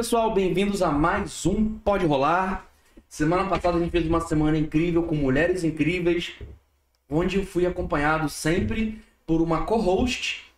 pessoal. Bem-vindos a mais um Pode Rolar. Semana passada a gente fez uma semana incrível com mulheres incríveis, onde eu fui acompanhado sempre por uma co-host.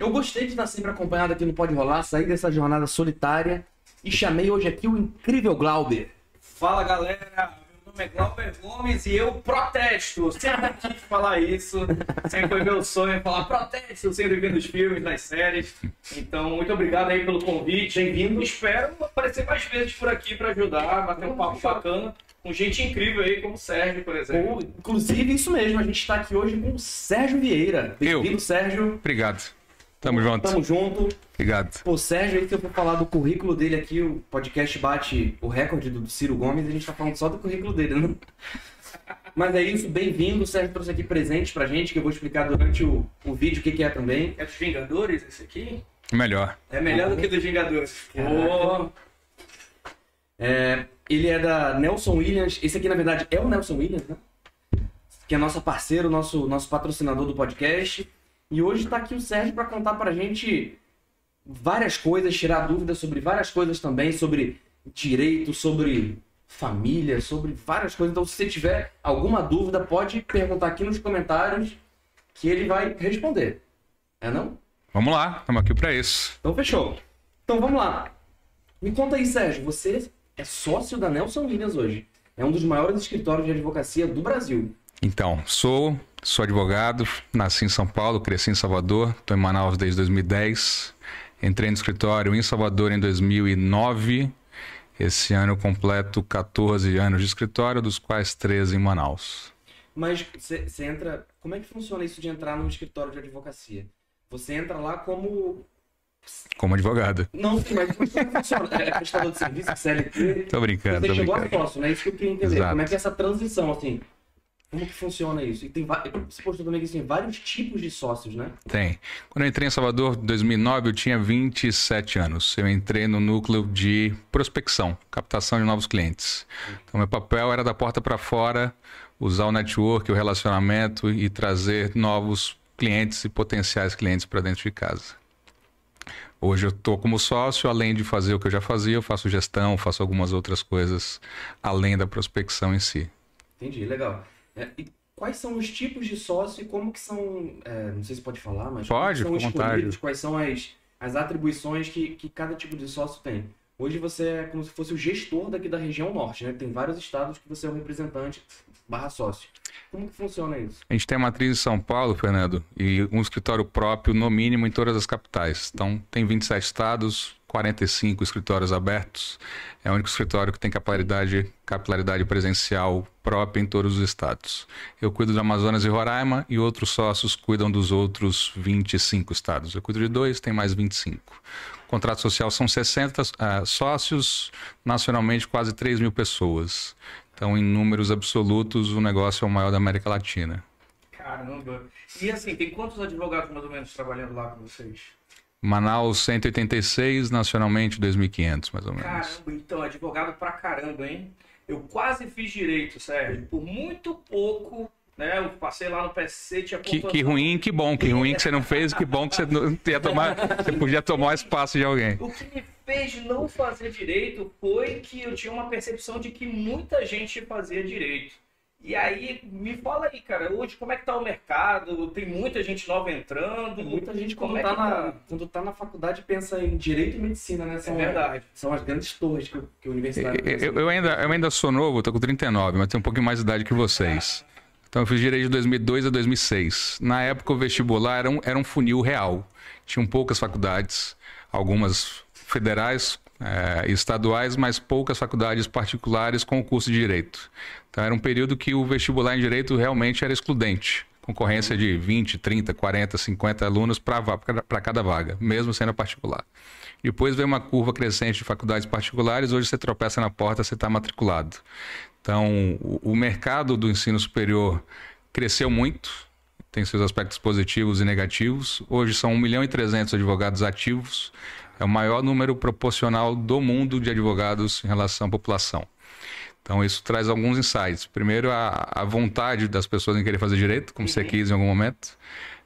Eu gostei de estar sempre acompanhado aqui no Pode Rolar, sair dessa jornada solitária e chamei hoje aqui o incrível Glauber. Fala galera, meu nome é Glauber Gomes e eu protesto. Sempre quis falar isso, sempre foi meu sonho falar protesto, sempre vi nos filmes, nas séries. Então, muito obrigado aí pelo convite, bem-vindo. Espero aparecer mais vezes por aqui para ajudar, bater um papo bacana com gente incrível aí, como o Sérgio, por exemplo. Inclusive, isso mesmo, a gente está aqui hoje com o Sérgio Vieira. Bem-vindo, Sérgio. Obrigado. Tamo junto. Tamo junto. Obrigado. Pô, Sérgio, aí se eu for falar do currículo dele aqui, o podcast bate o recorde do Ciro Gomes, a gente tá falando só do currículo dele, né? Mas é isso, bem-vindo. O Sérgio trouxe aqui presente pra gente, que eu vou explicar durante o, o vídeo o que, que é também. É dos Vingadores esse aqui? Melhor. É melhor do que dos Vingadores. Pô. É, ele é da Nelson Williams. Esse aqui, na verdade, é o Nelson Williams, né? Que é nosso parceiro, nosso, nosso patrocinador do podcast. E hoje está aqui o Sérgio para contar para a gente várias coisas, tirar dúvidas sobre várias coisas também, sobre direito, sobre família, sobre várias coisas. Então, se você tiver alguma dúvida, pode perguntar aqui nos comentários que ele vai responder. É não? Vamos lá, estamos aqui para isso. Então, fechou. Então, vamos lá. Me conta aí, Sérgio, você é sócio da Nelson Williams hoje. É um dos maiores escritórios de advocacia do Brasil. Então, sou Sou advogado, nasci em São Paulo, cresci em Salvador, estou em Manaus desde 2010. Entrei no escritório em Salvador em 2009. Esse ano eu completo 14 anos de escritório, dos quais 13 em Manaus. Mas você entra. Como é que funciona isso de entrar no escritório de advocacia? Você entra lá como. Como advogado. Não, mas como é funciona? É prestador de serviço, CLT. Tô brincando. Você tô chegou brincando. a sócio, né? Isso que eu queria entender. Exato. Como é que é essa transição, assim? Como que funciona isso? E tem você postou também que assim, vários tipos de sócios, né? Tem. Quando eu entrei em Salvador em 2009, eu tinha 27 anos. Eu entrei no núcleo de prospecção, captação de novos clientes. Então, meu papel era da porta para fora, usar o network, o relacionamento e trazer novos clientes e potenciais clientes para dentro de casa. Hoje eu estou como sócio, além de fazer o que eu já fazia, eu faço gestão, faço algumas outras coisas além da prospecção em si. Entendi, legal. É, e quais são os tipos de sócio e como que são. é, não sei se pode falar, mas Pode, são à vontade. escolhidos, quais são as, as atribuições que, que cada tipo de sócio tem. Hoje você é como se fosse o gestor daqui da região norte, né? Tem vários estados que você é o representante barra sócio. Como que funciona isso? A gente tem a matriz em São Paulo, Fernando, e um escritório próprio, no mínimo, em todas as capitais. Então, tem 27 estados, 45 escritórios abertos. É o único escritório que tem capilaridade, capilaridade presencial própria em todos os estados. Eu cuido do Amazonas e Roraima e outros sócios cuidam dos outros 25 estados. Eu cuido de dois, tem mais 25. O contrato social são 60 ah, sócios, nacionalmente quase 3 mil pessoas. Então, em números absolutos, o negócio é o maior da América Latina. Caramba. E assim, tem quantos advogados mais ou menos trabalhando lá com vocês? Manaus 186, nacionalmente 2.500, mais ou menos. Caramba, então, advogado pra caramba, hein? Eu quase fiz direito, Sérgio. Por muito pouco, né? Eu passei lá no PSC, tinha Que, que ruim, que bom, que ruim que você não fez, que bom que você não ia tomar, você podia tomar o espaço de alguém. O que me fez não fazer direito foi que eu tinha uma percepção de que muita gente fazia direito. E aí, me fala aí, cara, hoje como é que tá o mercado? Tem muita gente nova entrando. Tem muita gente quando, Como é tá, que na, tá? quando tá na faculdade pensa em direito e medicina, né? É São, verdade. são as grandes torres que, o- que a universidade Eu, eu- eu ainda, eu ainda sou novo, tô com 39, mas tenho um pouquinho mais de idade que vocês. Então eu fiz direito de 2002 a 2006. Na época o vestibular era um, era um funil real. Tinham poucas faculdades, algumas federais e estaduais, mas poucas faculdades particulares com o curso de direito. Então era um período que o vestibular em direito realmente era excludente. Concorrência de 20, 30, 40, 50 alunos para cada vaga, mesmo sendo particular. Depois veio uma curva crescente de faculdades particulares, hoje você tropeça na porta, você está matriculado. Então, o, o mercado do ensino superior cresceu muito, tem seus aspectos positivos e negativos. Hoje são 1 milhão e 300 advogados ativos, é o maior número proporcional do mundo de advogados em relação à população. Então, isso traz alguns insights. Primeiro, a, a vontade das pessoas em querer fazer direito, como você quis em algum momento.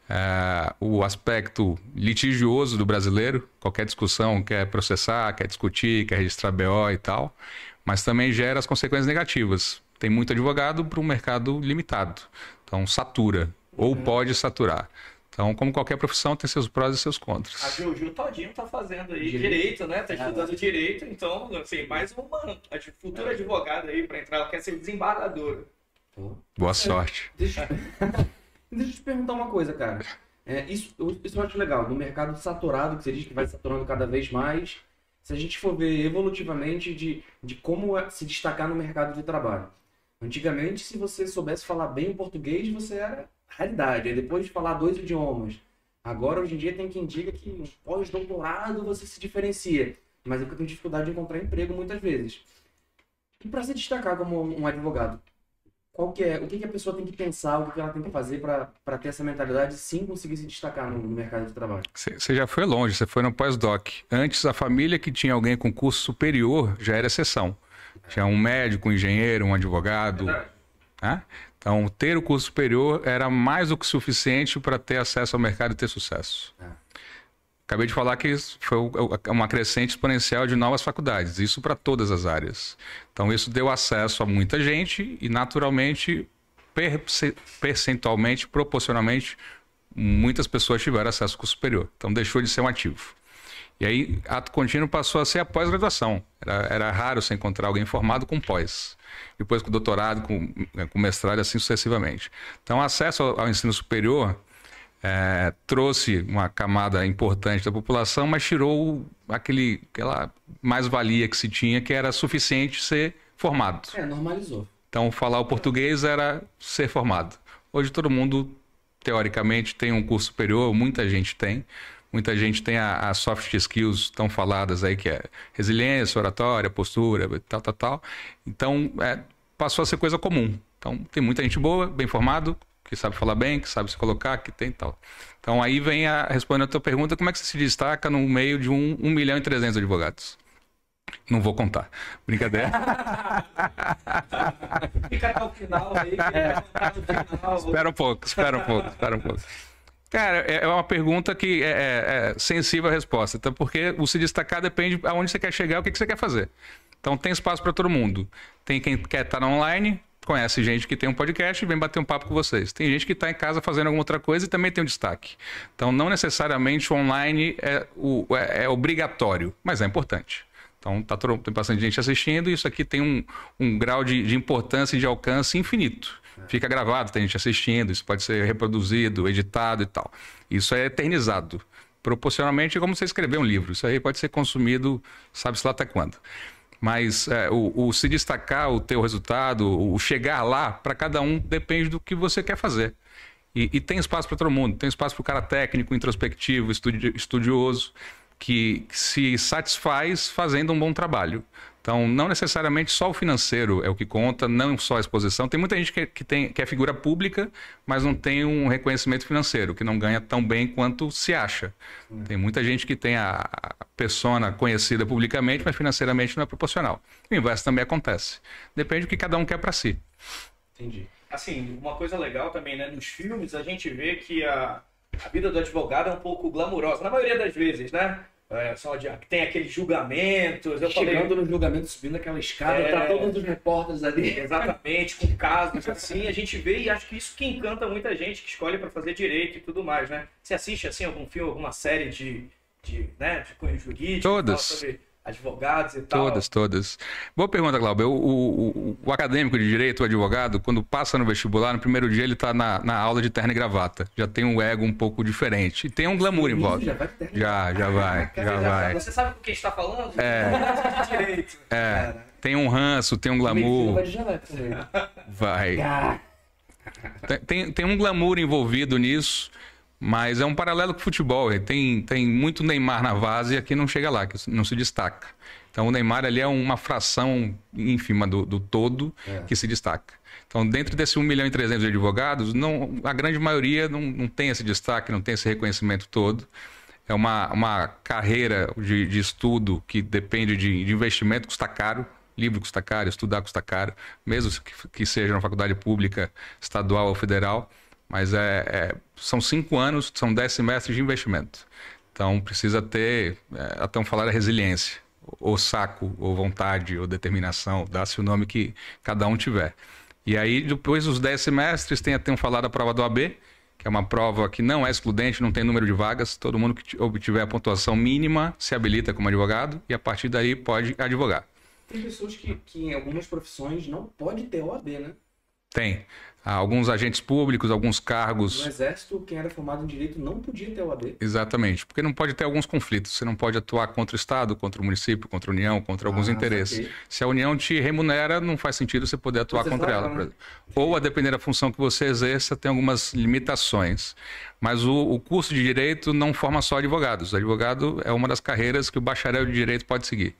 é, o aspecto litigioso do brasileiro, qualquer discussão quer processar, quer discutir, quer registrar BO e tal, mas também gera as consequências negativas. Tem muito advogado para um mercado limitado, então satura, ou pode saturar. Então, como qualquer profissão, tem seus prós e seus contras. A Juju todinho tá fazendo aí Direito. direito, né? Tá estudando direito, então, assim, mais uma ad- futura advogada aí pra entrar, ela quer ser desembargadora. Boa sorte. Deixa, deixa eu te perguntar uma coisa, cara. É, isso, eu- isso eu acho legal. No mercado saturado, que você diz que vai saturando cada vez mais, se a gente for ver evolutivamente de, de como é se destacar no mercado de trabalho. Antigamente, se você soubesse falar bem o português, você era raridade. Aí depois de falar dois idiomas. Agora, hoje em dia, tem quem diga que um pós-doutorado você se diferencia. Mas é porque tem dificuldade de encontrar emprego muitas vezes. E para se destacar como um advogado, qual que é, o que, que a pessoa tem que pensar, o que, que ela tem que fazer para ter essa mentalidade sim conseguir se destacar no, no mercado de trabalho? Você já foi longe, você foi no pós-doc. Antes, a família que tinha alguém com curso superior já era exceção. Tinha um médico, um engenheiro, um advogado. né? Então, ter o curso superior era mais do que suficiente para ter acesso ao mercado e ter sucesso. É. Acabei de falar que foi uma crescente exponencial de novas faculdades, isso para todas as áreas. Então, isso deu acesso a muita gente e, naturalmente, perce- percentualmente, proporcionalmente, muitas pessoas tiveram acesso ao curso superior. Então, deixou de ser um ativo. E aí, ato contínuo passou a ser a pós-graduação. Era, era raro você encontrar alguém formado com pós. Depois com doutorado, com, com mestrado, assim sucessivamente. Então, acesso ao, ao ensino superior eh, trouxe uma camada importante da população, mas tirou aquele, aquela mais-valia que se tinha, que era suficiente ser formado. É, normalizou. Então, falar o português era ser formado. Hoje, todo mundo, teoricamente, tem um curso superior, muita gente tem. Muita gente tem a, a soft skills tão faladas aí, que é resiliência, oratória, postura, tal, tal, tal. Então, é, passou a ser coisa comum. Então, tem muita gente boa, bem formado, que sabe falar bem, que sabe se colocar, que tem tal. Então, aí vem a respondendo a tua pergunta, como é que você se destaca no meio de um, 1 milhão e 300 advogados? Não vou contar. Brincadeira. Fica até o final aí, que é. Espera um pouco, espera um pouco, espera um pouco. Cara, é é uma pergunta que é, é- é sensível a resposta, então, porque o se destacar depende aonde você quer chegar, o que, você quer fazer. Então tem espaço para todo mundo. Tem quem quer estar online, conhece gente que tem um podcast e vem bater um papo com vocês. Tem gente que está em casa fazendo alguma outra coisa e também tem um destaque. Então não necessariamente o online é, o- é- é obrigatório, mas é importante. Então tá todo- tem bastante gente assistindo e isso aqui tem um, um grau de, de importância e de alcance infinito. Fica gravado, tem gente assistindo, isso pode ser reproduzido, editado e tal. Isso é eternizado. Proporcionalmente é como você escrever um livro. Isso aí pode ser consumido, sabe-se lá até quando. Mas é, o, o se destacar, o teu resultado, o chegar lá, para cada um depende do que você quer fazer. E, e tem espaço para todo mundo. Tem espaço para o cara técnico, introspectivo, estudi- estudioso, que, que se satisfaz fazendo um bom trabalho. Então, não necessariamente só o financeiro é o que conta, não só a exposição. Tem muita gente que, que, tem, que é figura pública, mas não tem um reconhecimento financeiro, que não ganha tão bem quanto se acha. Tem muita gente que tem a, a persona conhecida publicamente, mas financeiramente não é proporcional. O inverso também acontece. Depende do que cada um quer para si. Entendi. Assim, uma coisa legal também, né? Nos filmes a gente vê que a, a vida do advogado é um pouco glamurosa, na maioria das vezes, né? É, só de, tem aqueles julgamentos. Eu falei, Chegando no julgamento, subindo aquela escada, É. tá todos os repórteres ali. Exatamente, com casos assim, a gente vê e acho que isso que encanta muita gente que escolhe para fazer direito e tudo mais, né? Você assiste assim algum filme, alguma série de, de, né, de cunho jurídico, Todas. sobre advogados e tal. Todas, todas. Boa pergunta, Glauber. O, o- o- acadêmico de direito, o advogado, quando passa no vestibular, no primeiro dia ele está na, na aula de terno e gravata. Já tem um ego um pouco diferente. E tem um glamour em volta. Já vai Já, já vai, Quer já vai. Você sabe com quem está falando? É. direito. É, tem um ranço, tem um vai glamour. de. Vai. Ah, Tem, tem, tem um glamour envolvido nisso, mas é um paralelo com o futebol. Tem, tem muito Neymar na várzea que não chega lá, que não se destaca. Então o Neymar ali é uma fração ínfima do, do todo que se destaca. Então, dentro desse 1 milhão e 300 de advogados, não, a grande maioria não, não tem esse destaque, não tem esse reconhecimento todo. É uma, uma carreira de, de estudo que depende de, de investimento, custa caro. Livro custa caro, estudar custa caro, mesmo que, que seja na faculdade pública, estadual ou federal. Mas é, é- são cinco anos, são dez semestres de investimento. Então precisa ter, é, até um falar, a resiliência, ou saco, ou vontade, ou determinação, dá-se o nome que cada um tiver. E aí, depois dos dez semestres, tem até um falar da prova do AB, que é uma prova que não é excludente, não tem número de vagas. Todo mundo que obtiver a pontuação mínima se habilita como advogado e a partir daí pode advogar. Tem pessoas que, que em algumas profissões não pode ter OAB, né? Tem alguns agentes públicos, alguns cargos. No exército, quem era formado em direito não podia ter OAB. Exatamente, porque não pode ter alguns conflitos. Você não pode atuar contra o Estado, contra o município, contra a União, contra alguns Ah, interesses. Se a União te remunera, não faz sentido você poder atuar contra Processar ela. por né? exemplo. Ou, a depender da função que você exerça, tem algumas limitações. Mas o, o curso de Direito não forma só advogados. O advogado é uma das carreiras que o bacharel de Direito pode seguir.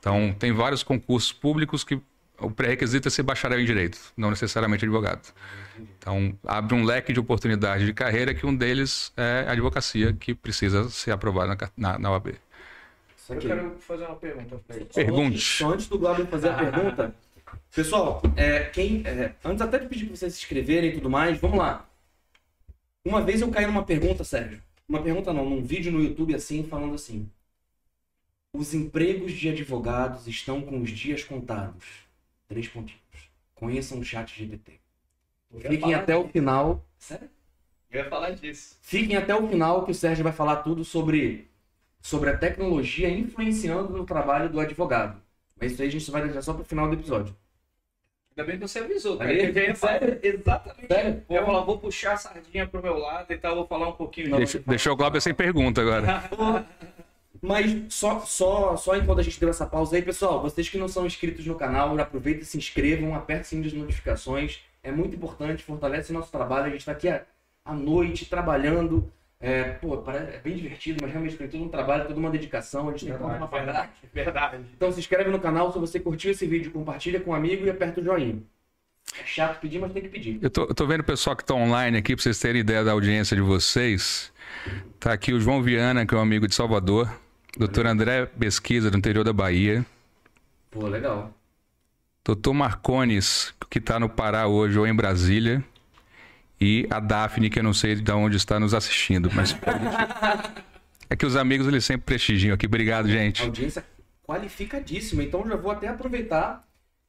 Então, tem vários concursos públicos que o pré-requisito é ser bacharel em Direito, não necessariamente advogado. Então, abre um leque de oportunidades de carreira que um deles é a advocacia, que precisa ser aprovada na, na, na OAB. Eu quero fazer uma pergunta. Pergunte. Só antes do Glauber fazer a pergunta, pessoal, é, quem, é, antes até de pedir para vocês se inscreverem e tudo mais, vamos lá. Uma vez eu caí numa pergunta, Sérgio. Uma pergunta não, num vídeo no YouTube assim, falando assim. Os empregos de advogados estão com os dias contados. Três pontinhos. Conheçam o chat GPT. Fiquem até o disso. final. Sério? Eu ia falar disso. Fiquem até o final que o Sérgio vai falar tudo sobre, sobre a tecnologia influenciando no trabalho do advogado. Mas isso aí a gente vai deixar só pro final do episódio. Ainda bem que você avisou, cara. Aí? Eu exatamente. Sério? Eu ia falar, vou puxar a sardinha pro meu lado e tal, vou falar um pouquinho deixou o Glauber sem pergunta agora. Mas só, só, só enquanto a gente deu essa pausa aí, pessoal, vocês que não são inscritos no canal, aproveitem e se inscrevam, apertem o sininho de notificações. É muito importante, fortalece nosso trabalho. A gente está aqui à, noite trabalhando. É, pô, parece, é bem divertido, mas realmente tem todo um trabalho, toda uma dedicação. A gente tem que contar uma Verdade, verdade. Então se inscreve no canal, se você curtiu esse vídeo, compartilha com um amigo e aperta o joinha. É chato pedir, mas tem que pedir. Eu tô, eu tô vendo o pessoal que tá online aqui, pra vocês terem ideia da audiência de vocês. Tá aqui o João Viana, que é um amigo de Salvador. Doutor André Pesquisa, do interior da Bahia. Pô, legal. Doutor Marcones, que tá no Pará hoje ou em Brasília. E a Daphne, que eu não sei de onde está nos assistindo, mas. é que os amigos eles sempre prestigiam aqui. Obrigado, gente. Audiência qualificadíssima. Então já vou até aproveitar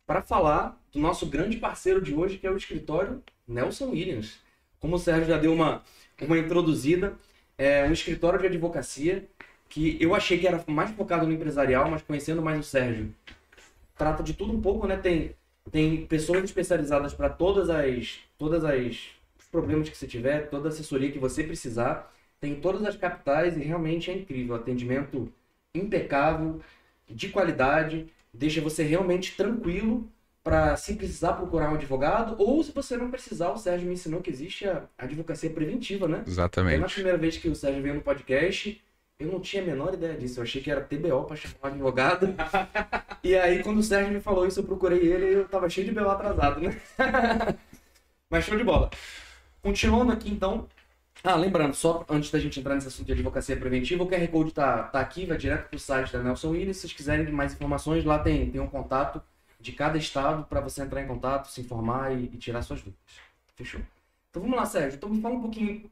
para falar do nosso grande parceiro de hoje, que é o escritório Nelson Williams. Como o Sérgio já deu uma, uma introduzida, é um escritório de advocacia que eu achei que era mais focado no empresarial, mas conhecendo mais o Sérgio, trata de tudo um pouco, né? Tem, tem pessoas especializadas para todas as todas as problemas que você tiver, toda a assessoria que você precisar, tem em todas as capitais e realmente é incrível, atendimento impecável, de qualidade, deixa você realmente tranquilo para se precisar procurar um advogado ou se você não precisar, o Sérgio me ensinou que existe a advocacia preventiva, né? Então, na Exatamente. primeira vez que o Sérgio veio no podcast, eu não tinha a menor ideia disso. Eu achei que era TBO para chamar advogado. e aí, quando o Sérgio me falou isso, eu procurei ele e eu tava cheio de BO atrasado, né? Mas show de bola. Continuando aqui, então. Ah, lembrando, só antes da gente entrar nesse assunto de advocacia preventiva, o QR Code tá, tá aqui, vai direto pro site da Nelson Williams. Se vocês quiserem mais informações, lá tem, tem um contato de cada estado para você entrar em contato, se informar e, e tirar suas dúvidas. Fechou? Então vamos lá, Sérgio. Então me fala um pouquinho,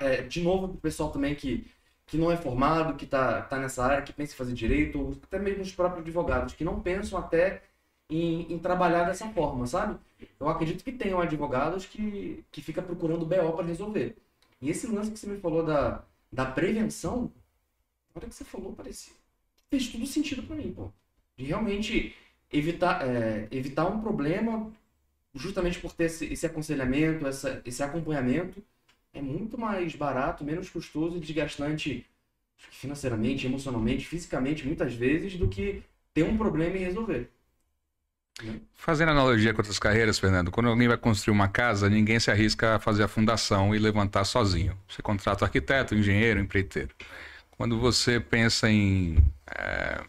é, de novo, pro pessoal também que, que não é formado, que tá, tá nessa área, que pensa em fazer direito, ou até mesmo os próprios advogados, que não pensam até em, em trabalhar dessa forma, sabe? Eu acredito que tenham advogados que, que fica procurando BO para resolver. E esse lance que você me falou da, da prevenção, na hora que você falou, parecia. Fez tudo sentido para mim, pô. De realmente evitar, é, evitar um problema justamente por ter esse, esse aconselhamento, essa, esse acompanhamento, é muito mais barato, menos custoso e desgastante financeiramente, emocionalmente, fisicamente, muitas vezes, do que ter um problema e resolver. Fazendo analogia com outras carreiras, Fernando, quando alguém vai construir uma casa, ninguém se arrisca a fazer a fundação e levantar sozinho. Você contrata arquiteto, engenheiro, empreiteiro. Quando você pensa em, eh,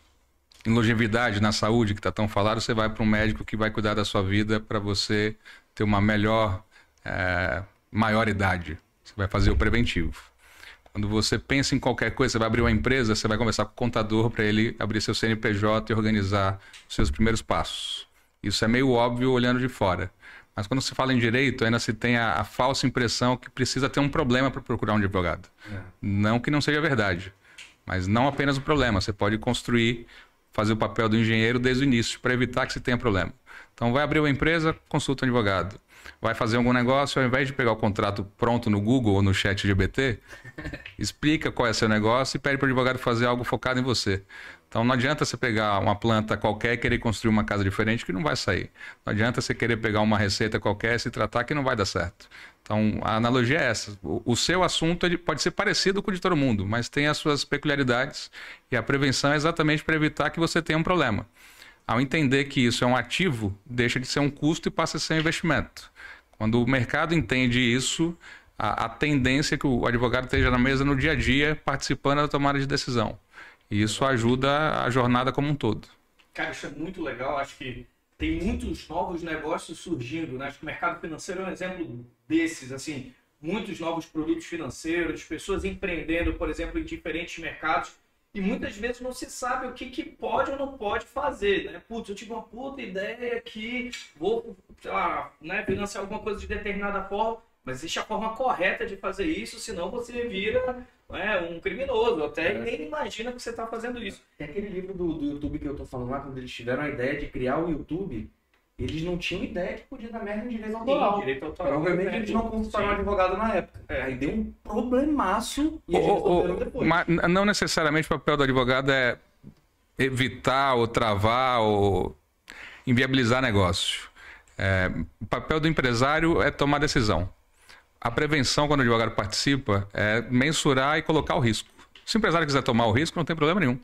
em longevidade na saúde, que está tão falado, você vai para um médico que vai cuidar da sua vida para você ter uma melhor, eh, maior idade. Você vai fazer o preventivo. Quando você pensa em qualquer coisa, você vai abrir uma empresa, você vai conversar com o contador para ele abrir seu CNPJ e organizar os seus primeiros passos. Isso é meio óbvio olhando de fora. Mas quando se fala em direito, ainda se tem a, a falsa impressão que precisa ter um problema para procurar um advogado. É. Não que não seja verdade, mas não apenas o problema. Você pode construir, fazer o papel do engenheiro desde o início para evitar que se tenha problema. Então, vai abrir uma empresa, consulta um advogado. Vai fazer algum negócio, ao invés de pegar o contrato pronto no Google ou no chat GBT, explica qual é seu negócio e pede para o advogado fazer algo focado em você. Então não adianta você pegar uma planta qualquer e querer construir uma casa diferente que não vai sair. Não adianta você querer pegar uma receita qualquer e se tratar que não vai dar certo. Então a analogia é essa. O, seu assunto ele pode ser parecido com o de todo mundo, mas tem as suas peculiaridades e a prevenção é exatamente para evitar que você tenha um problema. Ao entender que isso é um ativo, deixa de ser um custo e passa a ser um investimento. Quando o mercado entende isso, a, a tendência é que o advogado esteja na mesa no dia a dia participando da tomada de decisão. E isso ajuda a jornada como um todo. Cara, isso é muito legal. Acho que tem muitos novos negócios surgindo. Né? Acho que o mercado financeiro é um exemplo desses. Assim, muitos novos produtos financeiros, pessoas empreendendo, por exemplo, em diferentes mercados. E muitas vezes não se sabe o que, que pode ou não pode fazer, né? Putz, eu tive uma puta ideia que vou, sei lá, né, financiar alguma coisa de determinada forma, mas existe a forma correta de fazer isso, senão você vira é, um criminoso, até é. nem imagina que você está fazendo isso. Tem aquele livro do, do YouTube que eu tô falando lá, quando eles tiveram a ideia de criar o YouTube, eles não tinham ideia que podia dar merda em direito autoral. Sim, direito autoral. Provavelmente eles não consultaram um advogado na época. É. Aí deu um problemaço e eles resolveram depois. Mas não necessariamente o papel do advogado é evitar ou travar ou inviabilizar negócio. É, o papel do empresário é tomar decisão a prevenção, quando o advogado participa, é mensurar e colocar o risco. Se o empresário quiser tomar o risco, não tem problema nenhum.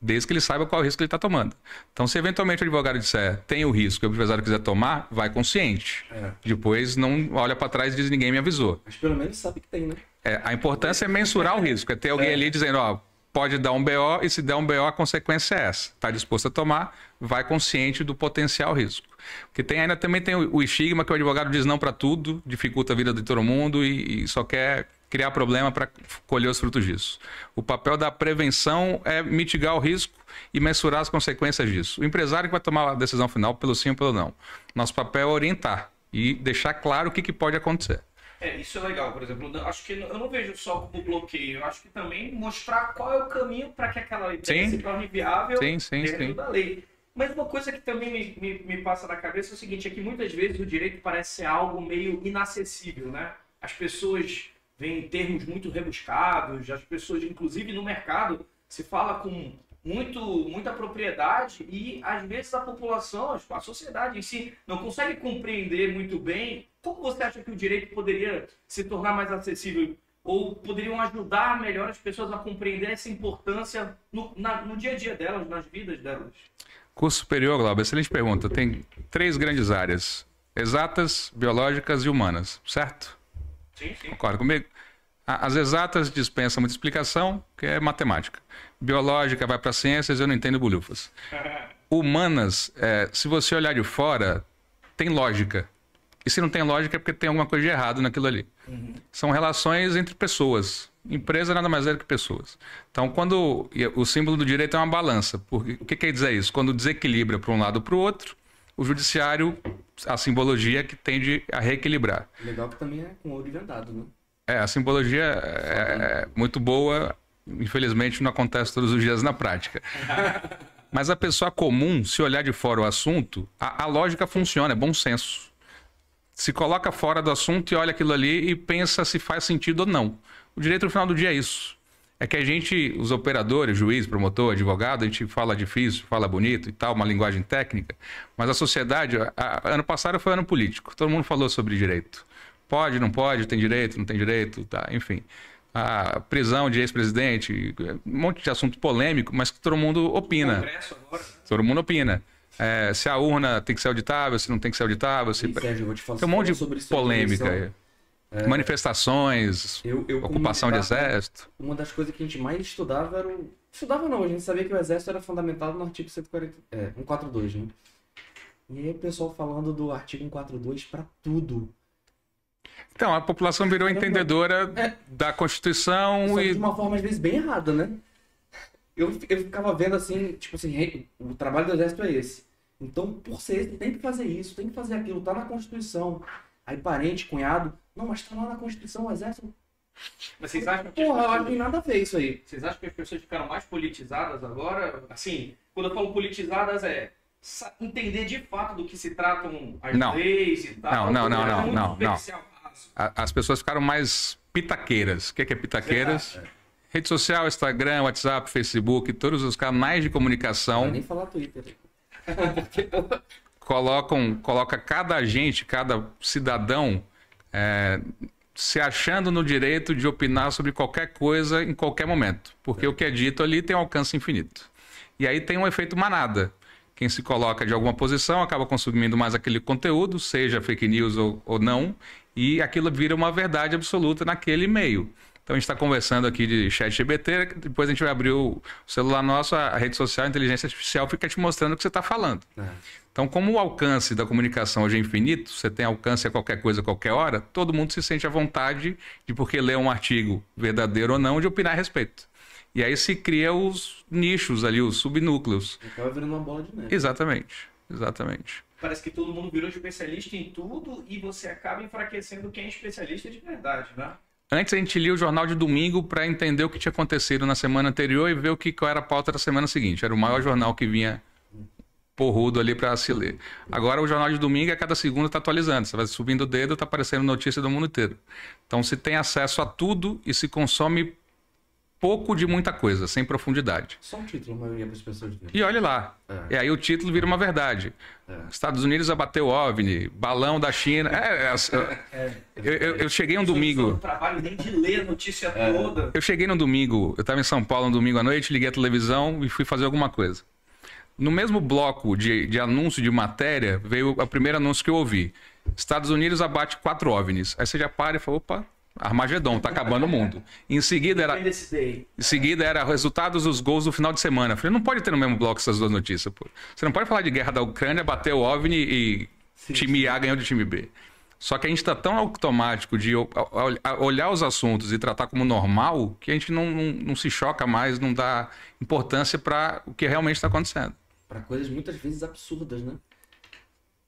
Desde que ele saiba qual é o risco que ele está tomando. Então, se eventualmente o advogado disser tem o risco e o empresário quiser tomar, vai consciente. É. Depois não olha para trás e diz ninguém me avisou. Mas pelo menos sabe que tem, né? É, a importância é mensurar o risco. É ter alguém é. ali dizendo, ó, pode dar um BO e se der um BO a consequência é essa. Está disposto a tomar, vai consciente do potencial risco. Porque tem, ainda também tem o, estigma que o advogado diz não para tudo, dificulta a vida de todo mundo e, e só quer criar problema para colher os frutos disso. O papel da prevenção é mitigar o risco e mensurar as consequências disso. O empresário que vai tomar a decisão final pelo sim ou pelo não. Nosso papel é orientar e deixar claro o que, que pode acontecer. É, isso é legal, por exemplo. Acho que eu não vejo só como bloqueio, eu acho que também mostrar qual é o caminho para que aquela ideia se torne viável sim, sim, dentro sim. da lei. Mas uma coisa que também me, me, me, passa na cabeça é o seguinte, é que muitas vezes o direito parece ser algo meio inacessível, né? As pessoas veem termos muito rebuscados, as pessoas, inclusive no mercado, se fala com muito, muita propriedade e às vezes a população, a sociedade em si, não consegue compreender muito bem como você acha que o direito poderia se tornar mais acessível ou poderiam ajudar melhor as pessoas a compreender essa importância no, na, no dia a dia delas, nas vidas delas? Curso superior, Glauber, excelente pergunta. Tem três grandes áreas: exatas, biológicas e humanas, certo? Sim, sim. Concorda comigo? As exatas dispensam muita explicação, que é matemática. Biológica vai para ciências, eu não entendo bolhufas. Humanas, é, se você olhar de fora, tem lógica. E se não tem lógica é porque tem alguma coisa de errado naquilo ali. Uhum. São relações entre pessoas. Empresa nada mais é do que pessoas. Então, quando o símbolo do direito é uma balança, porque, o que quer dizer isso? Quando desequilibra para um lado ou para o outro, o judiciário, a simbologia que tende a reequilibrar. Legal que também é com ouro inventado, né? É, a simbologia é, é muito boa, infelizmente não acontece todos os dias na prática. Mas a pessoa comum, se olhar de fora o assunto, a, a lógica funciona, é bom senso se coloca fora do assunto e olha aquilo ali e pensa se faz sentido ou não. O direito no final do dia é isso. É que a gente, os operadores, juiz, promotor, advogado, a gente fala difícil, fala bonito e tal, uma linguagem técnica, mas a sociedade, a, a, ano passado foi ano político, todo mundo falou sobre direito. Pode, não pode, tem direito, não tem direito, tá, enfim. A prisão de ex-presidente, um monte de assunto polêmico, mas que todo mundo opina. Todo mundo opina. É, se a urna tem que ser auditável, se não tem que ser auditável. Se... Sérgio, eu vou te falar tem um monte de polêmica. É... Manifestações, eu, eu, ocupação de exército. Uma das coisas que a gente mais estudava era o... Estudava não, a gente sabia que o exército era fundamentado no artigo 140... é, 142, né? E aí o pessoal falando do artigo 142 para tudo. Então, a população virou entendedora é. da Constituição Só e... de uma forma, às vezes, bem errada, né? Eu, eu ficava vendo assim, tipo assim, o trabalho do exército é esse. Então, por ser, tem que fazer isso, tem que fazer aquilo, tá na Constituição. Aí parente, cunhado, não, mas tá lá na Constituição, o exército. Mas vocês acham que as Porra, pessoas, tem nada a ver isso aí. vocês acham que as pessoas ficaram mais politizadas agora? Assim, quando eu falo politizadas é entender de fato do que se tratam as Não. leis e tal. Não, não, não, É não, não, não. As pessoas ficaram mais pitaqueiras. O que é, que é pitaqueiras? Rede social, Instagram, WhatsApp, Facebook, todos os canais de Não comunicação vou nem falar Twitter. colocam coloca cada agente, cada cidadão é, se achando no direito de opinar sobre qualquer coisa em qualquer momento, porque o que é dito ali tem um alcance infinito. E aí tem um efeito manada. Quem se coloca de alguma posição acaba consumindo mais aquele conteúdo, seja fake news ou, ou não, e aquilo vira uma verdade absoluta naquele meio. Então a gente está conversando aqui de chat GBT, depois a gente vai abrir o celular nosso, a rede social, a inteligência artificial fica te mostrando o que você está falando. É. Então, como o alcance da comunicação hoje é infinito, você tem alcance a qualquer coisa, a qualquer hora, todo mundo se sente à vontade de, porque lê um artigo verdadeiro ou não, de opinar a respeito. E aí se cria os nichos ali, os subnúcleos. Acaba virando uma bola de neve. Exatamente, exatamente. Parece que todo mundo virou especialista em tudo e você acaba enfraquecendo quem é especialista de verdade, né? Antes a gente lia o jornal de domingo para entender o que tinha acontecido na semana anterior e ver o que qual era a pauta da semana seguinte. Era o maior jornal que vinha porrudo ali para se ler. Agora o jornal de domingo a cada segundo está atualizando. Você vai subindo o dedo, está aparecendo notícia do mundo inteiro. Então se tem acesso a tudo e se consome pouco de muita coisa, sem profundidade. Só um título, a maioria das pessoas. E olhe lá. É. E aí o título vira uma verdade. É. Estados Unidos abateu OVNI, balão da China. É, é, eu, eu- eu cheguei um Eu domingo. não trabalho nem de ler a notícia É. toda. Eu cheguei no domingo, eu estava em São Paulo no domingo à noite, liguei a televisão e fui fazer alguma coisa. No mesmo bloco de, de anúncio de matéria, veio o primeiro anúncio que eu ouvi. Estados Unidos abate quatro OVNIs. Aí você já para e fala, opa, Armagedon, tá acabando o mundo. Em seguida era, em seguida era resultados dos gols do final de semana. Eu falei, não pode ter no mesmo bloco essas duas notícias, pô. Você não pode falar de guerra da Ucrânia, bater o OVNI e time A ganhou do time B. Só que a gente está tão automático de olhar os assuntos e tratar como normal que a gente não, não, não se choca mais, não dá importância para o que realmente está acontecendo. Pra coisas muitas vezes absurdas, né?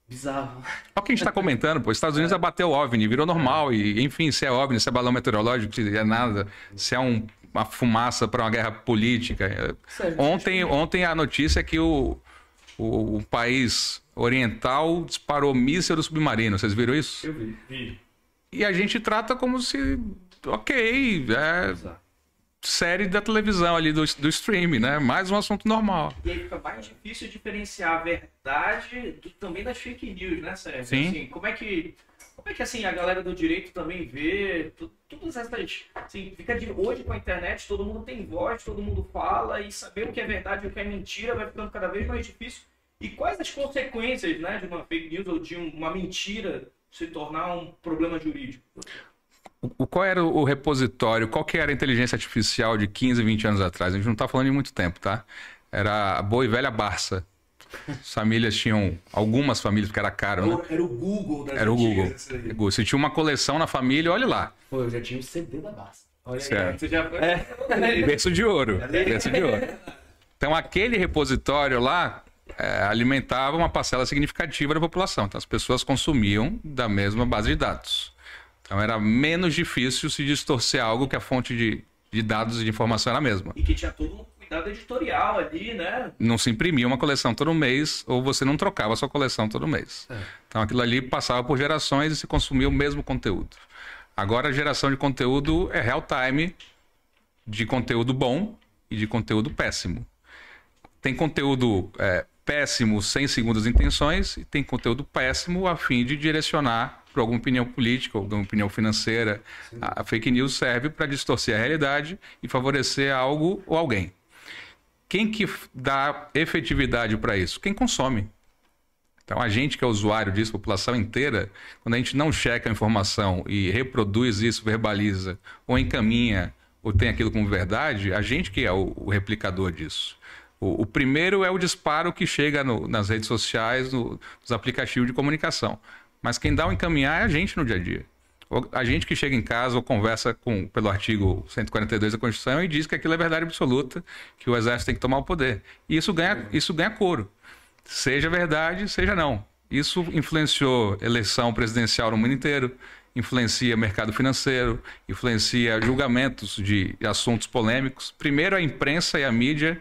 Bizarro. Olha o que a gente está comentando, pô. Estados Unidos abateu o OVNI, virou normal. E, enfim, se é OVNI, se é balão meteorológico, se é nada, se é um- uma fumaça para uma guerra política. É, Sério, Ontem, ontem a notícia é que o, o, o país oriental disparou míssil do submarino. Vocês viram isso? Eu vi. Vi. E a gente trata como se. Ok, é Bizarro. Série da televisão ali do, do streaming, né? Mais um assunto normal. E aí fica mais difícil diferenciar a verdade do- também das fake news, né, Sérgio? Sim. Assim, como é que. Como é que assim a galera do direito também vê todas essas. Assim, fica de hoje com a internet, todo mundo tem voz, todo mundo fala, e saber o que é verdade e o que é mentira vai ficando cada vez mais difícil. E quais as consequências né, de uma fake news ou de um- uma mentira se tornar um problema jurídico? O, qual era o repositório? Qual que era a inteligência artificial de 15, 20 anos atrás? A gente não está falando de muito tempo, tá? Era a boa e velha Barça. As famílias tinham, algumas famílias, porque era caro, né? Era o Google das Era o antigas, Google. aí. Você tinha uma coleção na família, olha lá. Pô, eu já tinha o CD da Barça. Olha aí, Certo. você já foi. Berço de ouro. Berço de ouro. Então, aquele repositório lá é, alimentava uma parcela significativa da população. Então, as pessoas consumiam da mesma base de dados. Então, era menos difícil se distorcer algo que a fonte de, de dados e de informação era a mesma. E que tinha todo um cuidado editorial ali, né? Não se imprimia uma coleção todo mês ou você não trocava a sua coleção todo mês. É. Então, aquilo ali passava por gerações e se consumia o mesmo conteúdo. Agora, a geração de conteúdo é real time, de conteúdo bom e de conteúdo péssimo. Tem conteúdo é, péssimo sem segundas intenções e tem conteúdo péssimo a fim de direcionar para alguma opinião política, alguma opinião financeira. A a fake news serve para distorcer a realidade e favorecer algo ou alguém. Quem que dá efetividade para isso? Quem consome. Então, a gente que é usuário disso, a população inteira, quando a gente não checa a informação e reproduz isso, verbaliza, ou encaminha, ou tem aquilo como verdade, a gente que é o, o replicador disso. O, o primeiro é o disparo que chega no- nas redes sociais, no- nos aplicativos de comunicação. Mas quem dá o encaminhar é a gente no dia a dia. A gente que chega em casa ou conversa com, pelo artigo 142 da Constituição e diz que aquilo é verdade absoluta, que o exército tem que tomar o poder. E isso ganha, isso ganha coro. Seja verdade, seja não. Isso influenciou eleição presidencial no mundo inteiro, influencia mercado financeiro, influencia julgamentos de assuntos polêmicos. Primeiro a imprensa e a mídia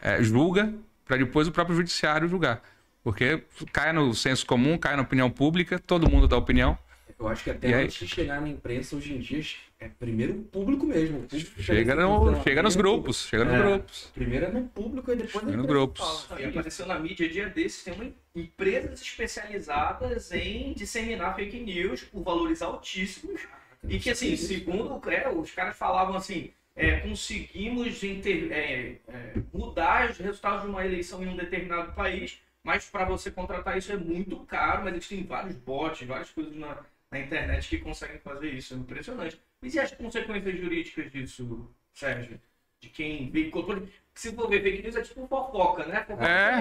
é, julga, para depois o próprio judiciário julgar. Porque cai no senso comum, cai na opinião pública, todo mundo dá opinião. Eu acho que até E aí? antes de chegar na imprensa, hoje em dia, é primeiro o público mesmo. O público Chega, no, chega nos grupos, chega nos É. grupos. Primeiro é no público e depois Chega imprensa grupos. fala. E apareceu na mídia dia desses, tem uma, empresas especializadas em disseminar fake news por valores altíssimos. E que, assim, segundo é, os caras falavam assim, é, conseguimos inter- é, é, mudar os resultados de uma eleição em um determinado país, mas para você contratar isso é muito caro, mas existem vários bots, várias coisas na, na internet que conseguem fazer isso. É impressionante. Mas e as consequências jurídicas disso, Sérgio? De quem veiculou. Se for ver fake news, é tipo fofoca, né? Fofoca É,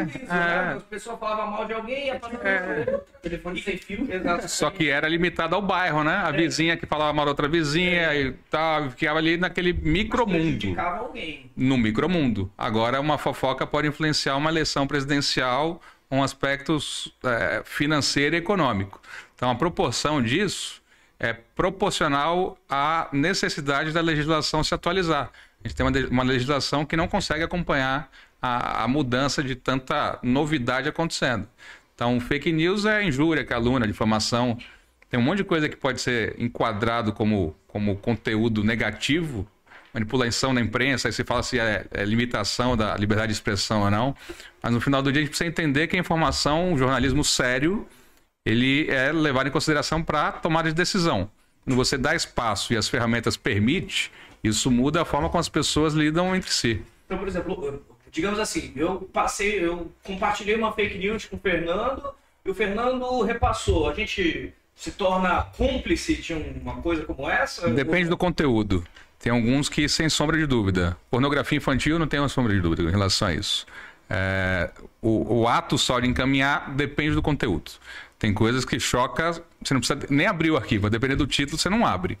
é, prejuízo, é. né? As pessoas falavam mal de alguém e ia passar É. Telefone sem fio. Exato. Só que era limitado ao bairro, né? A É. vizinha que falava mal da outra vizinha e tal, ficava ali naquele micromundo. alguém. No micromundo. Agora, uma fofoca pode influenciar uma eleição presidencial com aspectos é, financeiro e econômico. Então, a proporção disso é proporcional à necessidade da legislação se atualizar. A gente tem uma, uma legislação que não consegue acompanhar a, a mudança de tanta novidade acontecendo. Então, fake news é injúria, calúnia, difamação. Tem um monte de coisa que pode ser enquadrado como, como conteúdo negativo, manipulação da imprensa, aí se fala se é, é limitação da liberdade de expressão ou não. Mas no final do dia a gente precisa entender que a informação, um jornalismo sério, ele é levado em consideração para tomada de decisão. Quando você dá espaço e as ferramentas permite, isso muda a forma como as pessoas lidam entre si. Então, por exemplo, digamos assim, eu passei, eu compartilhei uma fake news com o Fernando e o Fernando repassou. A gente se torna cúmplice de uma coisa como essa? Depende do conteúdo. Tem alguns que, sem sombra de dúvida. Pornografia infantil não tem uma sombra de dúvida em relação a isso. É, o, o ato só de encaminhar depende do conteúdo. Tem coisas que choca, você não precisa nem abrir o arquivo. A depender do título, você não abre.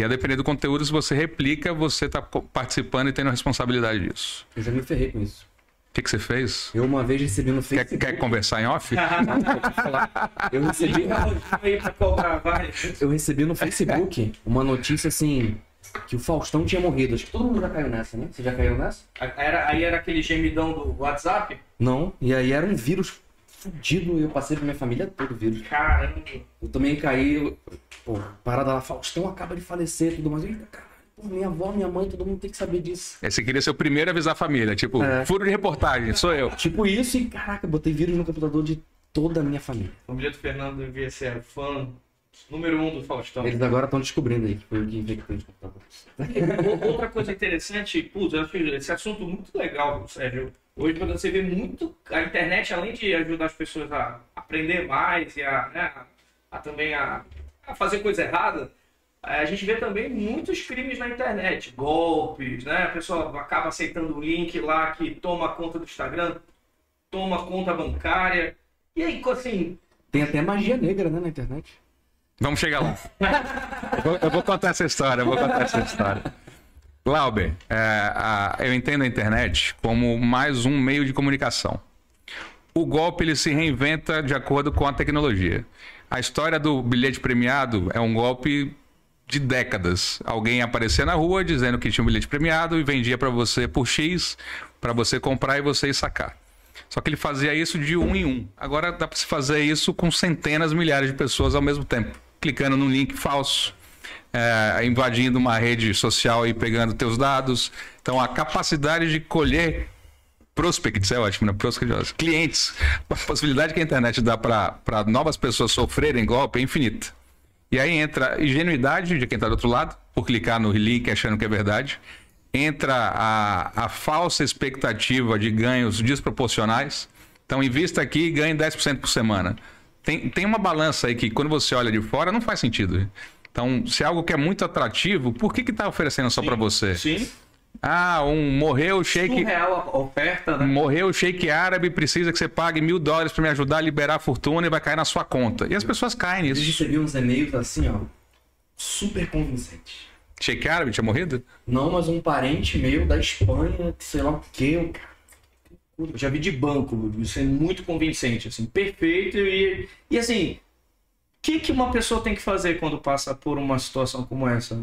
E a depender do conteúdo, se você replica, você está participando e tendo a responsabilidade disso. Eu já me ferrei com isso. O que, que você fez? Eu uma vez recebi no Quer, Facebook. quer conversar em off? Eu recebi, eu recebi no Facebook uma notícia assim. Que o Faustão tinha morrido. Acho que todo mundo já caiu nessa, né? Você já caiu nessa? Era, aí era aquele gemidão do WhatsApp? Não. E aí era um vírus fudido e eu passei pra minha família todo o vírus. Caramba. Eu também caí, eu- pô, parada lá, Faustão acaba de falecer e tudo mais. Eita, caralho, pô, minha avó, minha mãe, todo mundo tem que saber disso. Aí Você queria ser o primeiro a avisar a família. Tipo, É. furo de reportagem, sou eu. Tipo isso e, caraca, botei vírus no computador de toda a minha família. A família do Fernando devia ser fã número um do Faustão. Eles agora estão descobrindo aí que foi eu que infectei os computadores. Outra coisa interessante, putz, eu acho esse assunto muito legal, Sérgio. Hoje quando você vê muito a internet, além de ajudar as pessoas a aprender mais e a, né, a também a, a fazer coisa errada, a gente vê também muitos crimes na internet, golpes, né? A pessoa acaba aceitando o link lá que toma conta do Instagram, toma conta bancária. E aí, assim, Tem até magia negra, né, na internet. Vamos chegar lá. eu, vou, eu vou contar essa história, eu vou contar essa história. Glauber, é, a- eu entendo a internet como mais um meio de comunicação. O golpe ele se reinventa de acordo com a tecnologia. A história do bilhete premiado é um golpe de décadas. Alguém aparecia na rua dizendo que tinha um bilhete premiado e vendia para você por X, para você comprar e você sacar. Só que ele fazia isso de um em um. Agora dá para se fazer isso com centenas, milhares de pessoas ao mesmo tempo, clicando num link falso, é, invadindo uma rede social e pegando teus dados. Então a capacidade de colher prospects é ótimo, né? Prospects, clientes, a possibilidade que a internet dá para novas pessoas sofrerem golpe é infinita. E aí entra a ingenuidade de quem está do outro lado, por clicar no link achando que é verdade. Entra a, a falsa expectativa de ganhos desproporcionais. Então, invista aqui e ganhe 10% por semana. Tem, tem uma balança aí que, quando você olha de fora, não faz sentido. Então, se é algo que é muito atrativo, por que está oferecendo só para você? sim, Ah, um morreu shake. surreal a oferta, né? Morreu o shake árabe, precisa que você pague mil dólares para me ajudar a liberar a fortuna e vai cair na sua conta. E as pessoas caem Eu nisso. recebi uns e-mails assim, ó, super convincentes. Shake árabe tinha morrido? Não, mas um parente meu da Espanha, sei lá o que, Eu já vi de banco, isso é muito convincente, assim, perfeito e, e assim, que, que uma pessoa tem que fazer quando passa por uma situação como essa?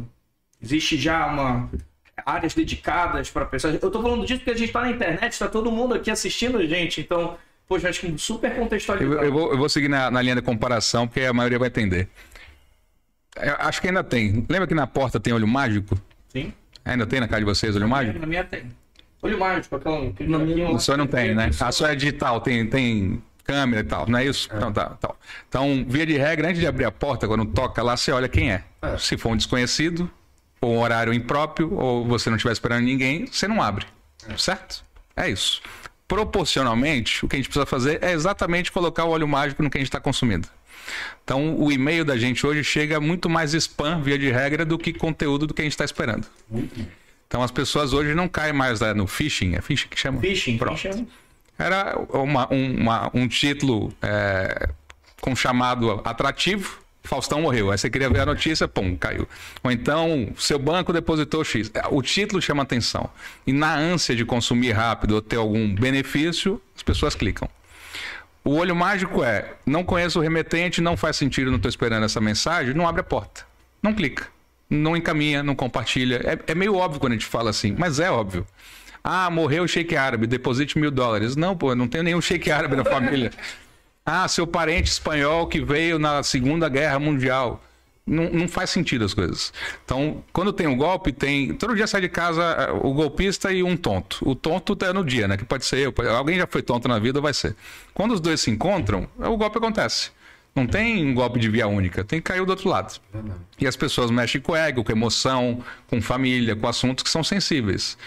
Existe já uma áreas dedicadas para pessoas. Eu tô falando disso porque a gente tá na internet, está todo mundo aqui assistindo a gente, então, poxa, acho que super Eu, contextualizado. eu vou, eu vou seguir na, na linha de comparação, porque a maioria vai entender. Eu acho que ainda tem. Lembra que na porta tem olho mágico? Sim. Ainda tem na casa de vocês olho mágico? Na minha tem. Olho mágico, aquela. aquele Na minha não. senhor não tem, né? A sua é digital, tem, tem câmera e tal, não é isso? Então, tá, tal. então, via de regra, antes de abrir a porta, quando toca lá, você olha quem é. É. Se for um desconhecido, ou um horário impróprio, ou você não estiver esperando ninguém, você não abre. Certo? É isso. Proporcionalmente, o que a gente precisa fazer é exatamente colocar o óleo mágico no que a gente está consumindo. Então, o e-mail da gente hoje chega muito mais spam, via de regra, do que conteúdo do que a gente está esperando. Então, as pessoas hoje não caem mais no phishing, é phishing que chama? Phishing, Pronto. phishing. Era uma- um, uma- um título é, com chamado atrativo. Faustão morreu. Aí você queria ver a notícia, pum, caiu. Ou então, seu banco depositou X. O título chama atenção. E na ânsia de consumir rápido ou ter algum benefício, as pessoas clicam. O olho mágico é: não conheço o remetente, não faz sentido, não estou esperando essa mensagem, não abre a porta. Não clica. Não encaminha, não compartilha. É, é meio óbvio quando a gente fala assim, mas é óbvio. Ah, morreu o shake árabe, deposite mil dólares. Não, pô, não tenho nenhum shake árabe na família. Ah, seu parente espanhol que veio na Segunda Guerra Mundial. Não, não faz sentido as coisas. Então, quando tem um golpe, tem. Todo dia sai de casa o golpista e um tonto. O tonto tá no dia, né? Que pode ser eu. Alguém já foi tonto na vida, vai ser. Quando os dois se encontram, o golpe acontece. Não tem um golpe de via única, tem que cair do outro lado. E as pessoas mexem com ego, com emoção, com família, com assuntos que são sensíveis.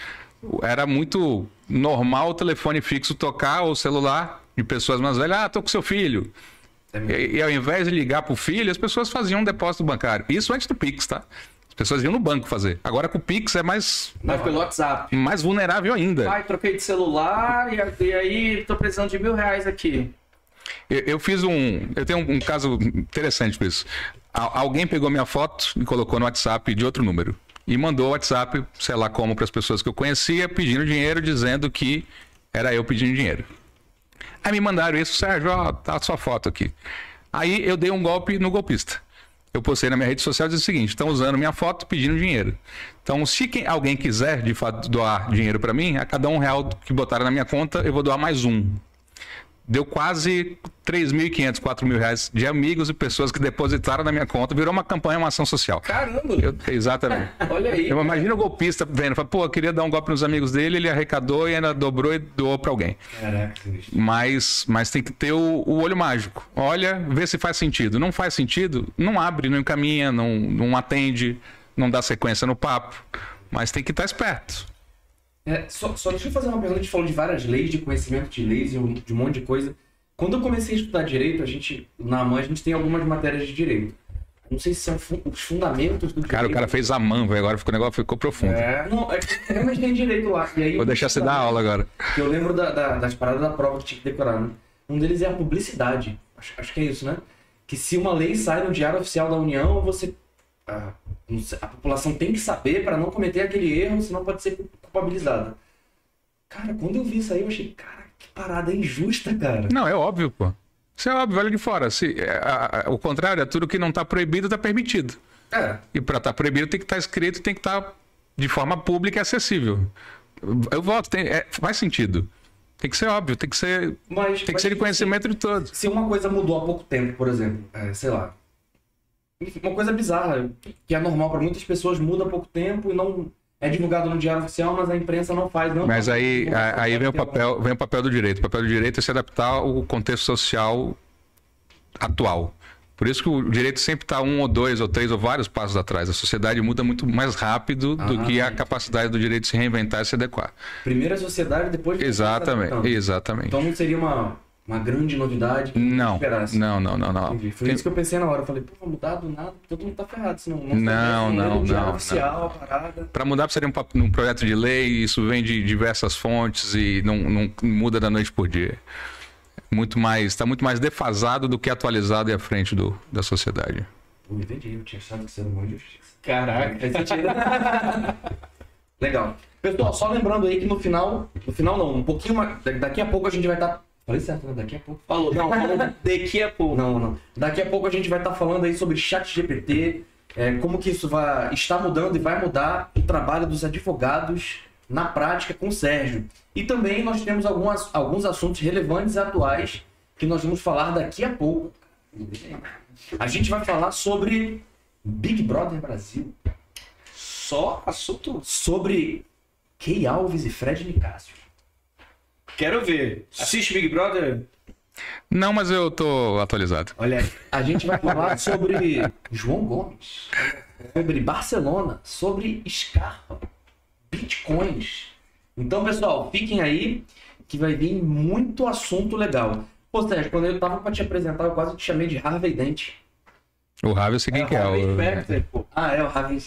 Era muito normal o telefone fixo tocar ou o celular de pessoas mais velhas. Ah, tô com seu filho. E, e ao invés de ligar pro filho, as pessoas faziam um depósito bancário. Isso antes do Pix, tá? As pessoas iam no banco fazer. Agora com o Pix é mais, Mas pelo WhatsApp. mais vulnerável ainda. Pai, troquei de celular e, e aí tô precisando de mil reais aqui. Eu, eu fiz um. Eu tenho um, um caso interessante com isso. Al- alguém pegou minha foto e colocou no WhatsApp de outro número. E mandou o WhatsApp, sei lá como, para as pessoas que eu conhecia, pedindo dinheiro, dizendo que era eu pedindo dinheiro. Aí me mandaram isso, Sérgio, ó, tá a sua foto aqui. Aí eu dei um golpe no golpista. Eu postei na minha rede social dizendo o seguinte: estão usando minha foto pedindo dinheiro. Então, se quem- alguém quiser de fato doar dinheiro para mim, a cada um real que botaram na minha conta, eu vou doar mais um. Deu quase 3.500, 4 mil reais de amigos e pessoas que depositaram na minha conta. Virou uma campanha, uma ação social. Caramba! Eu- exatamente. Olha aí. Eu imagino o golpista vendo, fala, pô, eu queria dar um golpe nos amigos dele, ele arrecadou e ainda dobrou e doou para alguém. Caraca. Mas, mas tem que ter o, o olho mágico. Olha, vê se faz sentido. Não faz sentido, não abre, não encaminha, não, não atende, não dá sequência no papo. Mas tem que estar esperto. É, só, só deixa eu fazer uma pergunta. A gente falou de várias leis, de conhecimento de leis e de um monte de coisa. Quando eu comecei a estudar direito, a gente, na AMAN, a gente tem algumas matérias de direito. Não sei se são os fundamentos do direito. Cara, o cara fez a mão, velho. Agora ficou, o negócio ficou profundo. É, não, é que realmente tem direito lá. E aí, Vou deixar você dar aula agora. Eu lembro da- da- das paradas da prova que tinha que decorar, né? Um deles é a publicidade. Acho, acho que é isso, né? Que se uma lei sai no Diário Oficial da União, você. A, a população tem que saber para não cometer aquele erro, senão pode ser culpabilizada. Cara, quando eu vi isso aí, eu achei, cara, que parada injusta, cara. Não, é óbvio, pô. Isso é óbvio, olha de fora. Se, é, a- a- o contrário, é tudo que não está proibido, está permitido. É. E para estar proibido tem que estar escrito, tem que estar de forma pública e acessível. Eu voto, tem, é, faz sentido. Tem que ser óbvio, tem que ser, Mas, tem que ser de conhecimento de todos. se uma coisa mudou há pouco tempo, por exemplo, é, sei lá, uma coisa bizarra, que é normal para muitas pessoas, muda há pouco tempo e não é divulgado no diário oficial, mas a imprensa não faz. Não Mas aí, aí vem, o papel, vem o papel do direito. O papel do direito é se adaptar ao contexto social atual. Por isso que o direito sempre está um ou dois ou três ou vários passos atrás. A sociedade muda muito mais rápido do Ah, que a entendi. capacidade do direito de se reinventar e se adequar. Primeiro a sociedade, depois... Exatamente, exatamente. Então não seria uma, uma grande novidade que Não, esperasse. não, não, não, não. Entendi. Foi isso que eu pensei na hora. Eu falei, pô, mudar do nada, todo mundo tá ferrado. Senão Não, não, o diário não, oficial, a parada. Para mudar precisa de um, um projeto de lei, isso vem de diversas fontes e não, não muda da noite por dia. Muito mais, está muito mais defasado do que atualizado e à frente do, da sociedade. Pô, entendi. Eu tinha achado que isso era uma injustiça. Caraca, faz sentido. Legal. Pessoal, só lembrando aí que no final, no final não, um pouquinho mais, daqui a pouco a gente vai estar. Falei certo, né? Daqui a pouco. Falou, não, falou daqui a pouco. Não, não. Daqui a pouco a gente vai estar falando aí sobre chat GPT, é, como que isso vai, está mudando e vai mudar o trabalho dos advogados na prática com o Sérgio. E também nós temos algumas, alguns assuntos relevantes e atuais que nós vamos falar daqui a pouco. A gente vai falar sobre Big Brother Brasil, Só assunto. sobre Key Alves e Fred Nicásio. Quero ver. Assiste Big Brother? Não, mas eu tô atualizado. Olha. A gente vai falar sobre João Gomes, sobre Barcelona, sobre Scarpa, Bitcoins. Então, pessoal, fiquem aí que vai vir muito assunto legal. Pô, Sérgio, quando eu tava pra te apresentar, eu quase te chamei de Harvey Dent. O Ravi eu sei quem que é. Harvey o- pô. Ah, é o Harvey.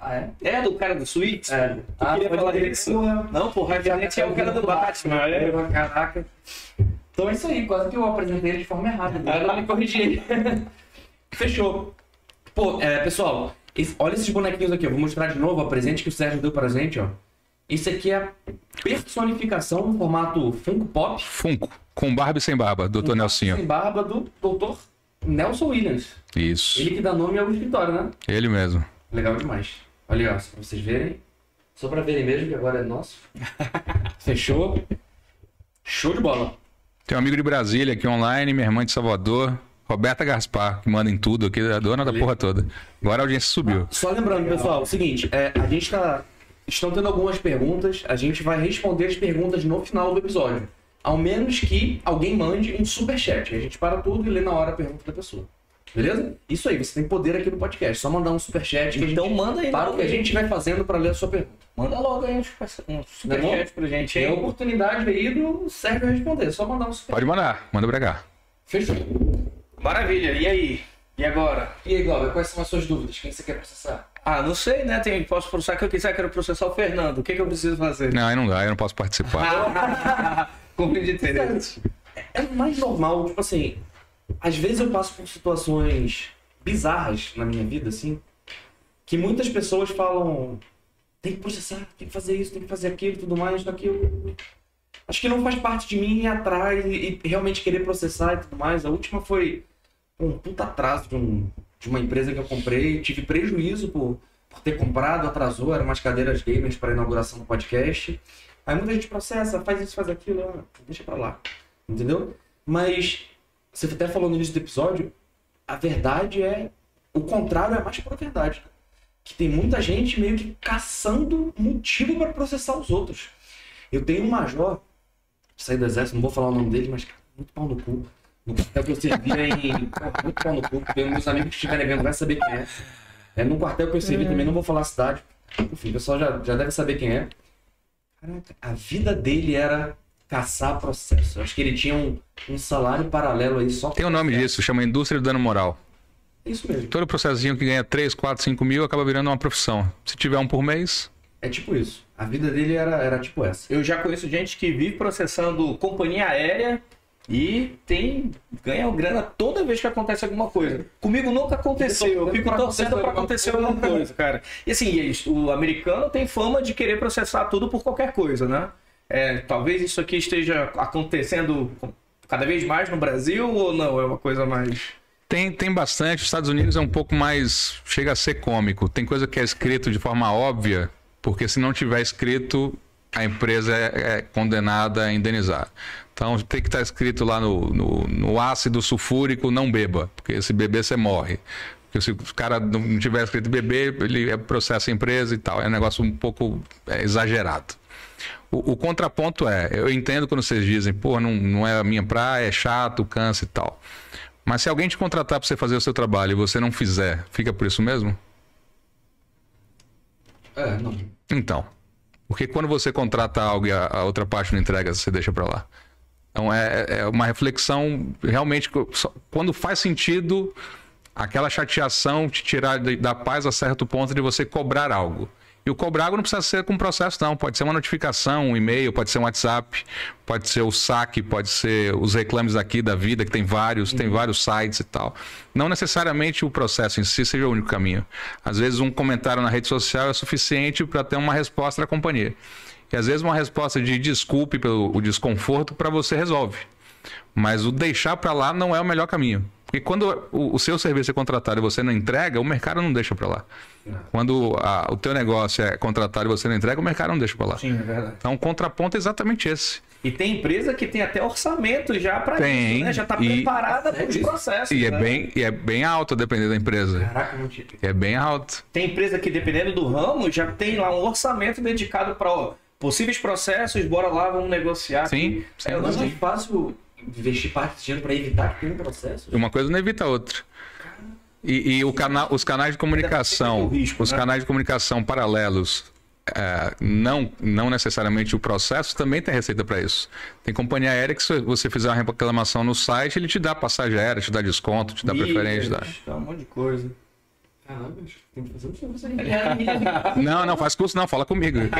Ah, é? É do cara do Suítes? É. Ah, queria falar disso. Porra. Não, Dent é o cara do Batman. É. Caraca. Então é isso aí, quase que eu apresentei ele de forma errada. Agora me corrigi. Fechou. Pô, é, pessoal, esse- olha esses bonequinhos aqui, eu vou mostrar de novo o presente que o Sérgio deu pra gente, ó. Isso aqui é a personificação no formato Funko Pop. Funko, com barba e sem barba, Dr. Nelsinho. Sem barba do Dr. Nelson Williams. Isso, Ele que dá nome ao escritório, né? ele mesmo. Legal demais. Olha, ó, só pra vocês verem. Só pra verem mesmo que agora é nosso. Fechou. Show de bola. Tem um amigo de Brasília aqui online, minha irmã de Salvador, Roberta Gaspar, que manda em tudo aqui, é a dona da porra toda. Agora a audiência subiu. Só lembrando, pessoal, o seguinte, é, a gente tá. Estão tendo algumas perguntas, a gente vai responder as perguntas no final do episódio. Ao menos que alguém mande um superchat. A gente para tudo e lê na hora a pergunta da pessoa. Beleza? Isso aí, você tem poder aqui no podcast. Só mandar um superchat que Então gente manda aí. para o que a gente vai fazendo para ler a sua pergunta. Manda logo aí um é superchat pra gente Tem a oportunidade aí do Sérgio responder. É Só mandar um superchat. Pode mandar, manda pra cá. Fechou. Maravilha, e aí? E agora? E aí, Glauber, quais são as suas dúvidas? Quem você quer processar? Ah, não sei, né? Tem, posso processar que eu quiser, quero processar o Fernando. O que, que eu preciso fazer? Não, aí não dá, eu não posso participar. Conflito de interesse. é o mais normal, tipo assim, às vezes eu passo por situações bizarras na minha vida, assim, que muitas pessoas falam, tem que processar, tem que fazer isso, tem que fazer aquilo, tudo mais, só que eu acho que não faz parte de mim ir atrás e, e realmente querer processar e tudo mais. A última foi um puta atraso de, um, de uma empresa que eu comprei, tive prejuízo por, por ter comprado, atrasou, eram umas cadeiras gamers para inauguração do podcast. Aí muita gente processa, faz isso, faz aquilo, ah, deixa pra lá. Entendeu? Mas você até falou no início do episódio, a verdade é. O contrário é mais pura verdade. Que tem muita gente meio que caçando motivo para processar os outros. Eu tenho um major, saí do exército, não vou falar o nome dele, mas cara, muito pau no cu. No quartel que eu servia em. Muito pau no cu. porque Meus amigos que estiverem vendo vai saber quem é. É no quartel que eu servi também, não vou falar a cidade. Enfim, o pessoal já, já deve saber quem é. Caraca, a vida dele era caçar processo. Eu acho que ele tinha um, um salário paralelo aí só. Tem o nome disso, chama indústria do dano moral. É Isso mesmo. Todo processinho que ganha 3, 4, 5 mil acaba virando uma profissão. Se tiver um por mês, É tipo isso. A vida dele era, era tipo essa. Eu já conheço gente que vive processando companhia aérea e tem ganha grana toda vez que acontece alguma coisa. Comigo nunca aconteceu. Eu fico torcendo pra acontecer alguma coisa, cara. E assim, o americano tem fama de querer processar tudo por qualquer coisa, né? É, talvez isso aqui esteja acontecendo cada vez mais no Brasil ou não? É uma coisa mais. tem, tem bastante. Os Estados Unidos é um pouco mais. chega a ser cômico. Tem coisa que é escrito de forma óbvia, porque se não tiver escrito, a empresa é, é condenada a indenizar. Então tem que estar escrito lá no, no, no ácido sulfúrico, não beba, porque se beber você morre. Porque se o cara não tiver escrito beber, ele processa a empresa e tal. É um negócio um pouco é, exagerado. O, o contraponto é, eu entendo quando vocês dizem, pô, não, não é a minha praia, é chato, cansa e tal. Mas se alguém te contratar para você fazer o seu trabalho e você não fizer, fica por isso mesmo? É, não. Então. Porque quando você contrata algo e a, a outra parte não entrega, você deixa para lá. Então é, é uma reflexão realmente. Quando faz sentido aquela chateação te tirar da paz a certo ponto de você cobrar algo. E o cobrar não precisa ser com processo, não. Pode ser uma notificação, um e-mail, pode ser um WhatsApp, pode ser o saque, pode ser os reclames aqui da vida, que tem vários, tem vários sites e tal. Não necessariamente o processo em si seja o único caminho. Às vezes um comentário na rede social é suficiente para ter uma resposta da companhia. E às vezes uma resposta de desculpe pelo desconforto para você resolve. Mas o deixar para lá não é o melhor caminho. Porque quando o, o, seu serviço é contratado e você não entrega, o mercado não deixa para lá. Quando a, o teu negócio é contratado e você não entrega, o mercado não deixa para lá. Sim, é verdade. Então, o contraponto é exatamente esse. E tem empresa que tem até orçamento já para isso, né? Já está preparada para os processos. E é, né? bem, e é bem alto, dependendo da empresa. Caraca, não tinha. É bem alto. Tem empresa que, dependendo do ramo, já tem lá um orçamento dedicado para possíveis processos, bora lá, vamos negociar. Sim, sim. É, Mas não é fácil investir parte desse dinheiro para evitar que tenha um processo? Uma coisa não evita a outra. E, e o cana os canais de comunicação, risco, os né? canais de comunicação paralelos, é, não, não necessariamente o processo, também tem receita para isso. Tem companhia aérea que se você fizer uma reclamação no site, ele te dá passagem aérea, te dá desconto, te dá preferência. Dá. Dá um monte de coisa. Caramba, tem que fazer um. Não, não, faz curso não, fala comigo.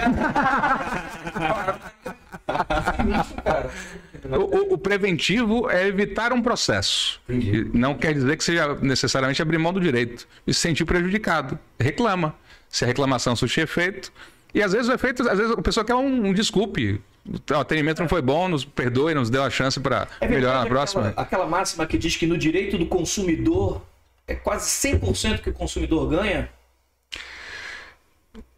O, o- preventivo é evitar um processo. Entendi. Não quer dizer que seja necessariamente abrir mão do direito. E se sentir prejudicado. Reclama. Se a reclamação surtir efeito. E às vezes o efeito, às vezes a pessoa quer um, um desculpe. O atendimento não foi bom, nos perdoe, nos deu a chance para É melhorar na próxima. Aquela, aquela máxima que diz que no direito do consumidor é quase 100% que o consumidor ganha.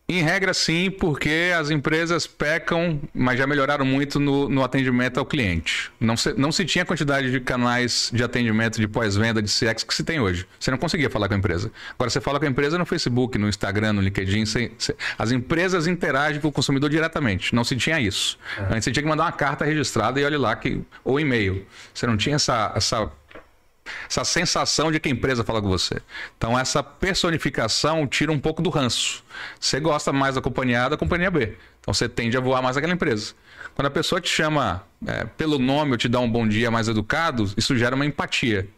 Em regra, sim, porque as empresas pecam, mas já melhoraram muito no, no atendimento ao cliente. Não se, não se tinha a quantidade de canais de atendimento de pós-venda, de CX que se tem hoje. Você não conseguia falar com a empresa. Agora você fala com a empresa no Facebook, no Instagram, no LinkedIn. você- você- as empresas interagem com o consumidor diretamente. Não se tinha isso. Antes você tinha que mandar uma carta registrada e olhe lá, que, ou e-mail. Você não tinha essa, essa essa sensação de que a empresa fala com você. Então, essa personificação tira um pouco do ranço. Você gosta mais da companhia A da companhia B. Então, você tende a voar mais aquela empresa. Quando a pessoa te chama é, pelo nome ou te dá um bom dia mais educado, isso gera uma empatia.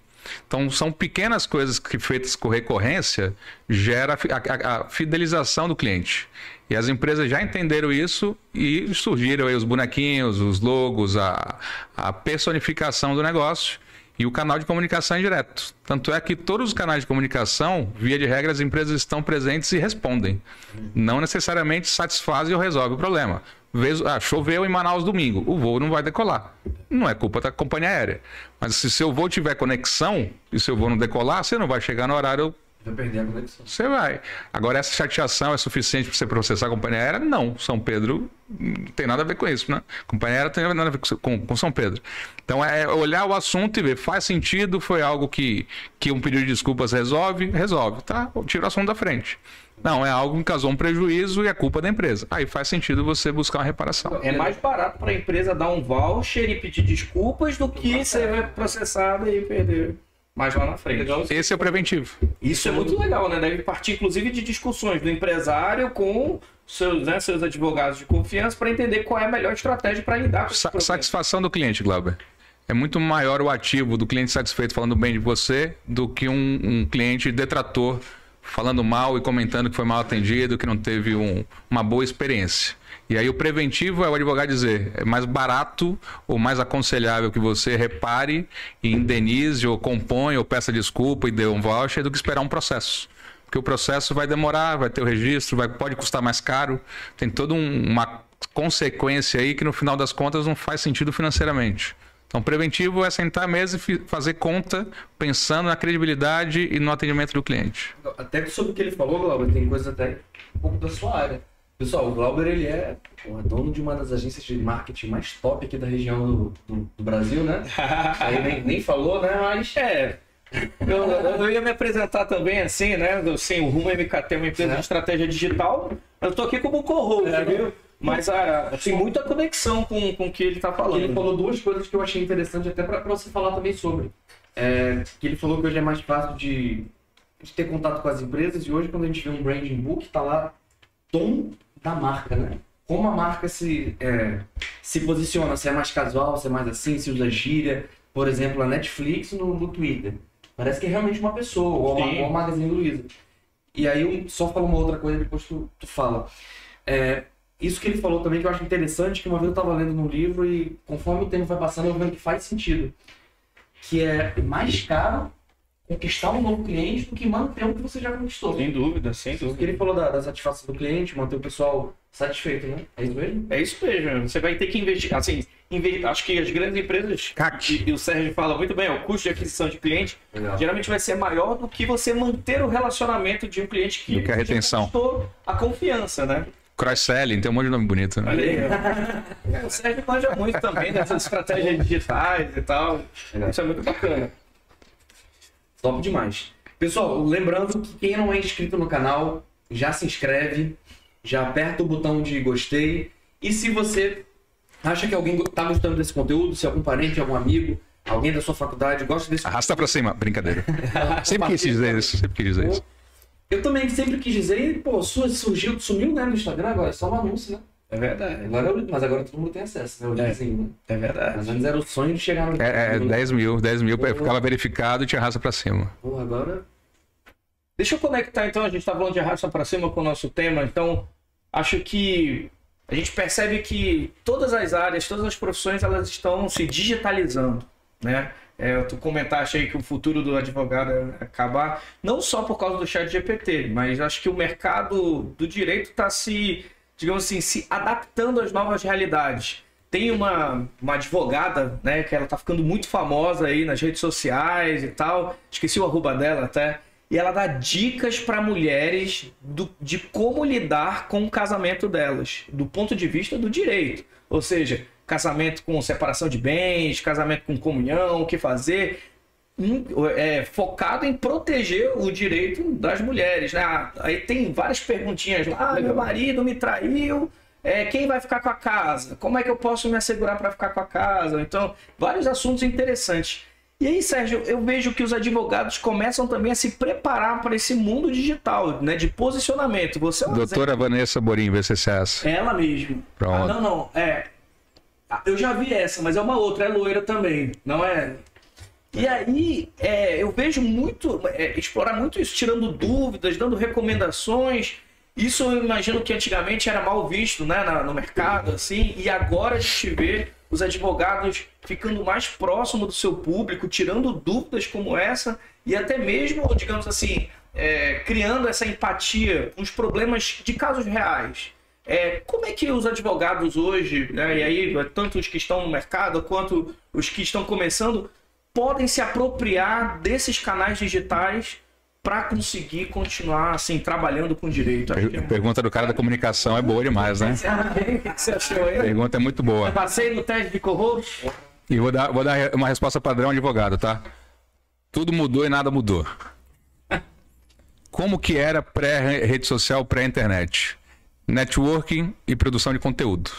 Então, são pequenas coisas que, feitas com recorrência, gera a a- a fidelização do cliente. E as empresas já entenderam isso e surgiram aí os bonequinhos, os logos, a, a personificação do negócio e o canal de comunicação é direto. Tanto é que todos os canais de comunicação, via de regra, as empresas estão presentes e respondem. Não necessariamente satisfazem ou resolvem o problema. Ah, choveu em Manaus domingo, o voo não vai decolar. Não é culpa da companhia aérea. Mas se seu voo tiver conexão e seu voo não decolar, você não vai chegar no horário Vai perder a conexão. você vai. Agora, essa chateação é suficiente para você processar a companhia aérea? Não. São Pedro não tem nada a ver com isso, né? A companhia aérea tem nada a ver com, com, com São Pedro. Então, é olhar o assunto e ver, faz sentido, foi algo que, que um pedido de desculpas resolve? Resolve, tá? Tira o assunto da frente. Não, é algo que causou um prejuízo e é culpa da empresa. Aí faz sentido você buscar uma reparação. É mais barato para a empresa dar um voucher e pedir desculpas do que ser processada e perder mais lá na frente. Esse é o preventivo. Isso é muito legal, né? Deve partir, inclusive, de discussões do empresário com seus, né, seus advogados de confiança para entender qual é a melhor estratégia para lidar com Sa- satisfação do cliente, Glauber. É muito maior o ativo do cliente satisfeito falando bem de você do que um, um cliente detrator falando mal e comentando que foi mal atendido, que não teve um- uma boa experiência. E aí o preventivo é o advogado dizer, é mais barato ou mais aconselhável que você repare e indenize ou componha ou peça desculpa e dê um voucher do que esperar um processo. Porque o processo vai demorar, vai ter o registro, vai, pode custar mais caro, tem toda um- uma consequência aí que no final das contas não faz sentido financeiramente. Então, preventivo é sentar à mesa e fazer conta pensando na credibilidade e no atendimento do cliente. Até sobre o que ele falou, Glauber, tem coisa até um pouco da sua área. Pessoal, o Glauber, ele é porra, dono de uma das agências de marketing mais top aqui da região do, do- do Brasil, né? Aí nem, nem falou, né? Mas É. Eu, eu ia me apresentar também assim, né? Sim, o Rumo MKT é uma empresa É. de estratégia digital. Eu tô aqui como co-host, É, viu? Mas ah, tem muita conexão com, com o que ele tá falando. ele falou duas coisas que eu achei interessante até pra, pra você falar também sobre. É, que ele falou que hoje é mais fácil de, de ter contato com as empresas e hoje quando a gente vê um branding book, tá lá tom da marca, né? Como a marca se, é, se posiciona, se é mais casual, se é mais assim, se usa gíria. Por exemplo, a Netflix no, no Twitter. Parece que é realmente uma pessoa, ou a, Sim. ou a Magazine Luiza. E aí eu só falo uma outra coisa depois tu, tu fala. É, isso que ele falou também que eu acho interessante, que uma vez eu estava lendo num livro e conforme o tempo vai passando eu vendo que faz sentido. Que é mais caro conquistar um novo cliente do que manter um que você já conquistou. Sem dúvida, sem Porque dúvida. ele falou da, da satisfação do cliente, manter o pessoal satisfeito, né? É isso mesmo? É isso mesmo. Você vai ter que investir. Assim, inve- acho que as grandes empresas, CAC. e, e o Sérgio fala muito bem, o custo de aquisição de cliente Legal. geralmente vai ser maior do que você manter o relacionamento de um cliente que Do que a já retenção. conquistou a confiança, né? Cross-selling, tem um monte de nome bonito. Né? Olha aí. ó. o Sérgio manja muito também dessas estratégias digitais e tal. Legal. Isso é muito bacana. Top demais. Pessoal, lembrando que quem não é inscrito no canal, já se inscreve, já aperta o botão de gostei. E se você acha que alguém está gostando desse conteúdo, se algum parente, algum amigo, alguém da sua faculdade gosta desse Arrasta pra cima, brincadeira. Sempre quis dizer isso, sempre quis dizer isso. Eu também sempre quis dizer, e, pô, su- surgiu, sumiu né, no Instagram agora, é só um anúncio, né? É verdade. Agora eu- mas agora todo mundo tem acesso, né? O É. linkzinho, né? É verdade. Mas antes era o sonho de chegar no. É, é no- 10 mil, 10 mil, ficava verificado e te arrasta pra cima. Pô, agora. Deixa eu conectar então, a gente está falando de arrasta para cima com o nosso tema, então acho que a gente percebe que todas as áreas, todas as profissões, elas estão se digitalizando, né? É, tu comentaste aí que o futuro do advogado é acabar, não só por causa do chat GPT, mas acho que o mercado do direito está se, digamos assim, se adaptando às novas realidades. Tem uma, uma advogada, né, que ela tá ficando muito famosa aí nas redes sociais e tal, esqueci o arroba dela até, e ela dá dicas para mulheres do- de como lidar com o casamento delas, do ponto de vista do direito. Ou seja, casamento com separação de bens, casamento com comunhão, o que fazer. É, focado em proteger o direito das mulheres. Né? Aí tem várias perguntinhas lá. Ah, meu marido me traiu. É, quem vai ficar com a casa? Como é que eu posso me assegurar para ficar com a casa? Então, vários assuntos interessantes. E aí, Sérgio, eu vejo que os advogados começam também a se preparar para esse mundo digital, né, de posicionamento. Você é Doutora Vanessa Borim, VCCS. exemplo. Ela mesmo. Pronto. Ah, não, não, é. Ah, Eu já vi essa, mas é uma outra, é loira também, não é? E aí, é, eu vejo muito, é, explorar muito isso, tirando dúvidas, dando recomendações. Isso eu imagino que antigamente era mal visto né, no mercado, assim, e agora a gente vê os advogados ficando mais próximo do seu público, tirando dúvidas como essa, e até mesmo, digamos assim, é, criando essa empatia com os problemas de casos reais. É, como é que os advogados hoje, né, e aí tanto os que estão no mercado quanto os que estão começando, podem se apropriar desses canais digitais para conseguir continuar assim trabalhando com direito? Que é A pergunta do cara da comunicação é boa demais, né? Você achou A aí? pergunta é muito boa. Passei no teste de corro? E vou dar, vou dar uma resposta padrão advogado, tá? Tudo mudou e nada mudou. Como que era pré-rede social, pré-internet? Networking e produção de conteúdo.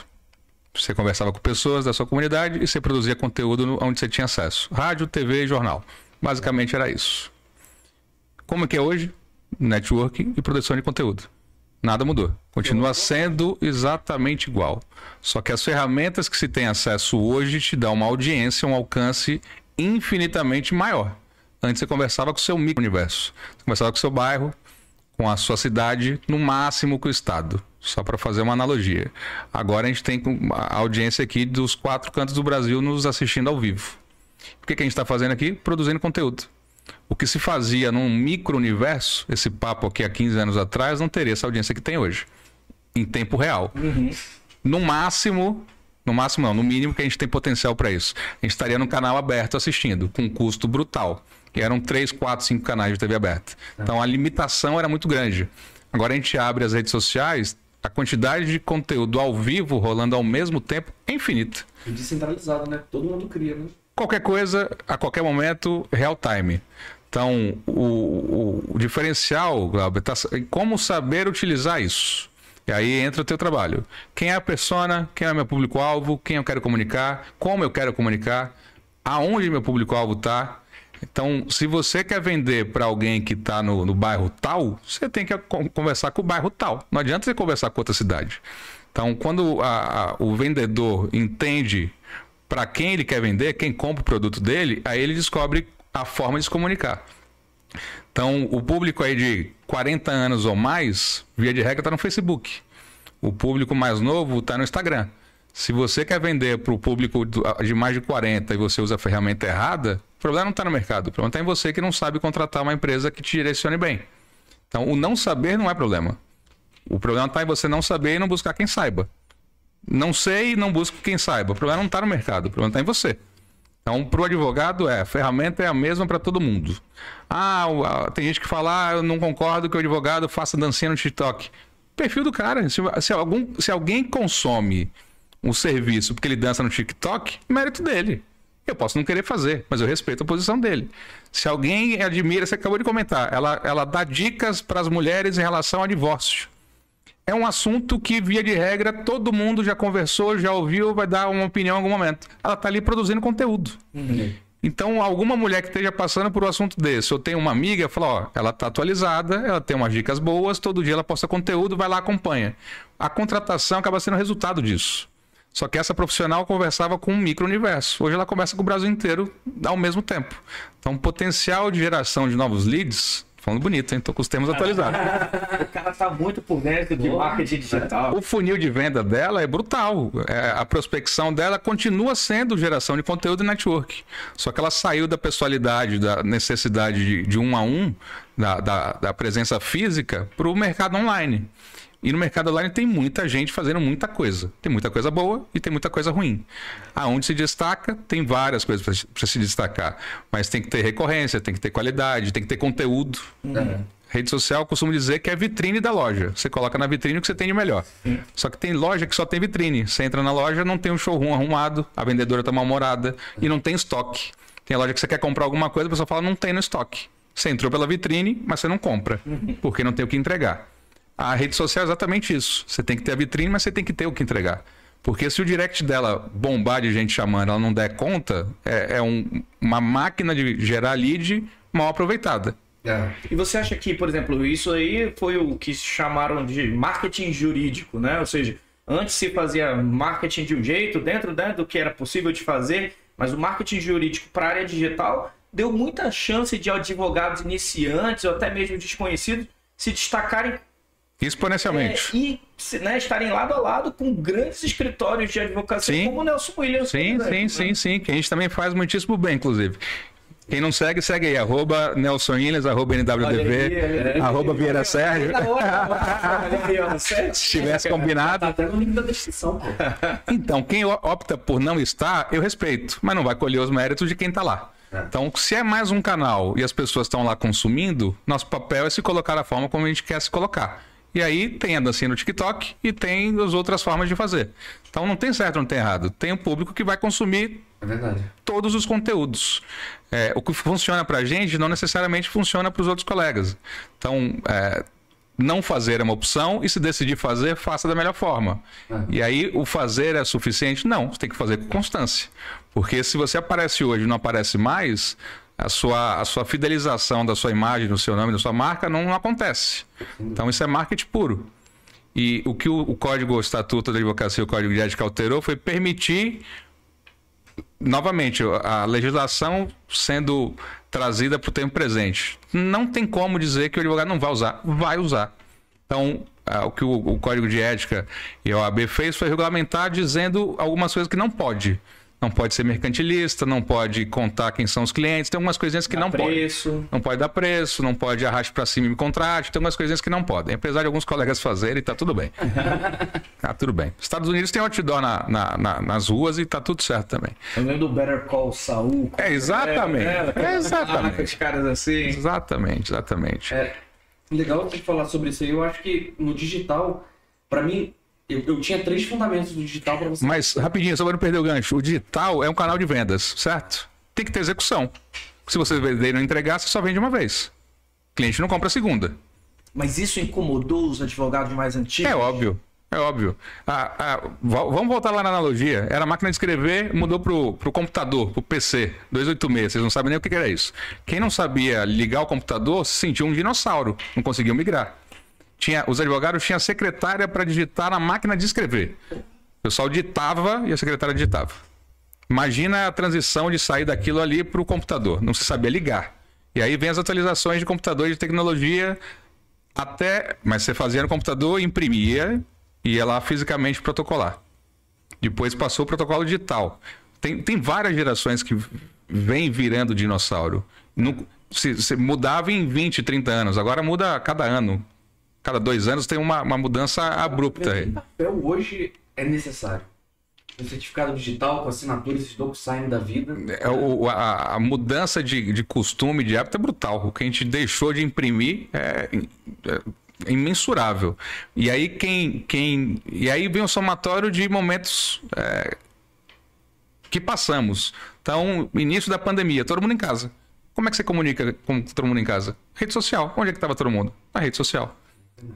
Você conversava com pessoas da sua comunidade e você produzia conteúdo no- onde você tinha acesso. Rádio, TV e jornal. Basicamente era isso. Como que é hoje? Networking e produção de conteúdo. Nada mudou. Continua sendo exatamente igual. Só que as ferramentas que se tem acesso hoje te dão uma audiência, um alcance infinitamente maior. Antes você conversava com o seu micro-universo. Você conversava com o seu bairro, com a sua cidade, no máximo com o estado. Só para fazer uma analogia. Agora a gente tem a audiência aqui dos quatro cantos do Brasil nos assistindo ao vivo. O que, que a gente está fazendo aqui? Produzindo conteúdo. O que se fazia num micro-universo, esse papo aqui há 15 anos atrás, não teria essa audiência que tem hoje. Em tempo real. No máximo, no máximo não, no mínimo que a gente tem potencial para isso. A gente estaria no canal aberto assistindo, com um custo brutal. E eram 3, 4, 5 canais de TV aberta. Então a limitação era muito grande. Agora a gente abre as redes sociais, a quantidade de conteúdo ao vivo rolando ao mesmo tempo é infinita. E descentralizado, né? Todo mundo cria, né? qualquer coisa, a qualquer momento, real time. Então, o, o- o diferencial, Glauber, tá como saber utilizar isso. E aí entra o teu trabalho. Quem é a persona, quem é meu público-alvo, quem eu quero comunicar, como eu quero comunicar, aonde meu público-alvo está. Então, se você quer vender para alguém que está no, no bairro tal, você tem que con- conversar com o bairro tal. Não adianta você conversar com outra cidade. Então, quando a- a- o vendedor entende para quem ele quer vender, quem compra o produto dele, aí ele descobre a forma de se comunicar. Então, o público aí de 40 anos ou mais, via de regra, está no Facebook. O público mais novo está no Instagram. Se você quer vender para o público de mais de 40 e você usa a ferramenta errada, o problema não está no mercado. O problema está em você que não sabe contratar uma empresa que te direcione bem. Então, o não saber não é problema. O problema está em você não saber e não buscar quem saiba. Não sei e não busco quem saiba. O problema não está no mercado, o problema está em você. Então, para o advogado, é, a ferramenta é a mesma para todo mundo. Ah, tem gente que fala, ah, eu não concordo que o advogado faça dancinha no TikTok. Perfil do cara. Se, se, algum, se alguém consome um serviço porque ele dança no TikTok, mérito dele. Eu posso não querer fazer, mas eu respeito a posição dele. Se alguém admira, você acabou de comentar, ela, ela dá dicas para as mulheres em relação ao divórcio é um assunto que, via de regra, todo mundo já conversou, já ouviu, vai dar uma opinião em algum momento. Ela está ali produzindo conteúdo. Uhum. Então, alguma mulher que esteja passando por um assunto desse, eu tenho uma amiga, fala, ó, ela está atualizada, ela tem umas dicas boas, todo dia ela posta conteúdo, vai lá, acompanha. A contratação acaba sendo resultado disso. Só que essa profissional conversava com um micro-universo. Hoje ela conversa com o Brasil inteiro ao mesmo tempo. Então, o potencial de geração de novos leads Falando bonito, hein? Tô com os termos atualizados. o cara tá muito por dentro de marketing digital. O funil de venda dela é brutal. É, a prospecção dela continua sendo geração de conteúdo e network. Só que ela saiu da pessoalidade, da necessidade de, de um a um, da, da, da presença física, para o mercado online. E no mercado online tem muita gente fazendo muita coisa. Tem muita coisa boa e tem muita coisa ruim. Aonde se destaca, tem várias coisas para se destacar. Mas tem que ter recorrência, tem que ter qualidade, tem que ter conteúdo. Uhum. Rede social, eu costumo dizer que é vitrine da loja. Você coloca na vitrine o que você tem de melhor. Sim. Só que tem loja que só tem vitrine. Você entra na loja, não tem um showroom arrumado, a vendedora está mal-humorada e não tem estoque. Tem loja que você quer comprar alguma coisa, a pessoa fala, não tem no estoque. Você entrou pela vitrine, mas você não compra, uhum. porque não tem o que entregar. A rede social é exatamente isso. Você tem que ter a vitrine, mas você tem que ter o que entregar. Porque se o direct dela bombar de gente chamando, ela não der conta, é, é um, uma máquina de gerar lead mal aproveitada. É. E você acha que, por exemplo, isso aí foi o que chamaram de marketing jurídico, né? Ou seja, antes se fazia marketing de um jeito, dentro né, do que era possível de fazer, mas o marketing jurídico para a área digital deu muita chance de advogados iniciantes ou até mesmo desconhecidos se destacarem Exponencialmente. É, e né, estarem lado a lado com grandes escritórios de advocacia sim. como o Nelson Williams. Sim, sim, né? sim, sim. Que a gente também faz muitíssimo bem, inclusive. Quem não segue, segue aí. Arroba Nelson Williams, arroba NWDV, aí, arroba Vieira Sérgio. Se tivesse combinado. Tá até no link da descrição, pô. Então, quem opta por não estar, eu respeito, mas não vai colher os méritos de quem está lá. É. Então, se é mais um canal e as pessoas estão lá consumindo, nosso papel é se colocar da forma como a gente quer se colocar. E aí tem a dancinha no TikTok e tem as outras formas de fazer. Então não tem certo, não tem errado. Tem o público que vai consumir é todos os conteúdos. É, o que funciona para a gente não necessariamente funciona para os outros colegas. Então, é, não fazer é uma opção e se decidir fazer, faça da melhor forma. É. E aí, o fazer é suficiente? Não, você tem que fazer com constância. Porque se você aparece hoje e não aparece mais, a sua, a sua fidelização da sua imagem, do seu nome, da sua marca não, não acontece. Então isso é marketing puro. E o que o, o Código o Estatuto da Advocacia e o Código de Ética alterou foi permitir, novamente, a legislação sendo trazida para o tempo presente. Não tem como dizer que o advogado não vai usar. Vai usar. Então, o que o, o Código de Ética e a OAB fez foi regulamentar dizendo algumas coisas que não pode não pode ser mercantilista, não pode contar quem são os clientes, tem algumas coisinhas que dá não preço. pode. Não pode dar preço, não pode arraste para cima e me contrate, tem algumas coisinhas que não podem. Apesar de alguns colegas fazerem, tá tudo bem. tá tudo bem. Estados Unidos tem outdoor na, na, na, nas ruas e tá tudo certo também. Eu lembro do Better Call Saul. É, exatamente. É, é, exatamente. Os caras assim. Exatamente, exatamente. É, legal você falar sobre isso aí. Eu acho que no digital, para mim, eu, eu, tinha três fundamentos do digital para você. Mas, rapidinho, só para não perder o gancho. O digital é um canal de vendas, certo? Tem que ter execução. Se você vender e não entregar, você só vende uma vez. O cliente não compra a segunda. Mas isso incomodou os advogados mais antigos? É óbvio. É óbvio. Ah, ah, vamos voltar lá na analogia. Era máquina de escrever, mudou pro, pro computador, pro PC, 286. Vocês não sabem nem o que era isso. Quem não sabia ligar o computador se sentia um dinossauro. Não conseguiu migrar tinha, os advogados tinham secretária para digitar na máquina de escrever. O pessoal ditava e a secretária digitava. Imagina a transição de sair daquilo ali para o computador. Não se sabia ligar. E aí vem as atualizações de computador de tecnologia até. Mas você fazia no computador, imprimia e ia lá fisicamente protocolar. Depois passou o protocolo digital. Tem, tem várias gerações que vem virando dinossauro. Não, se, se mudava em 20, 30 anos, agora muda a cada ano. Cada dois anos tem uma, uma mudança abrupta. aí. Papel hoje é necessário? Um certificado digital com assinatura, esses DocuSign da vida. É, o- a, a mudança de, de costume, de hábito é brutal. O que a gente deixou de imprimir é, é imensurável. E aí quem, quem e aí vem o somatório de momentos é, que passamos. Então, início da pandemia, todo mundo em casa. Como é que você comunica com todo mundo em casa? Rede social. Onde é que estava todo mundo? Na rede social.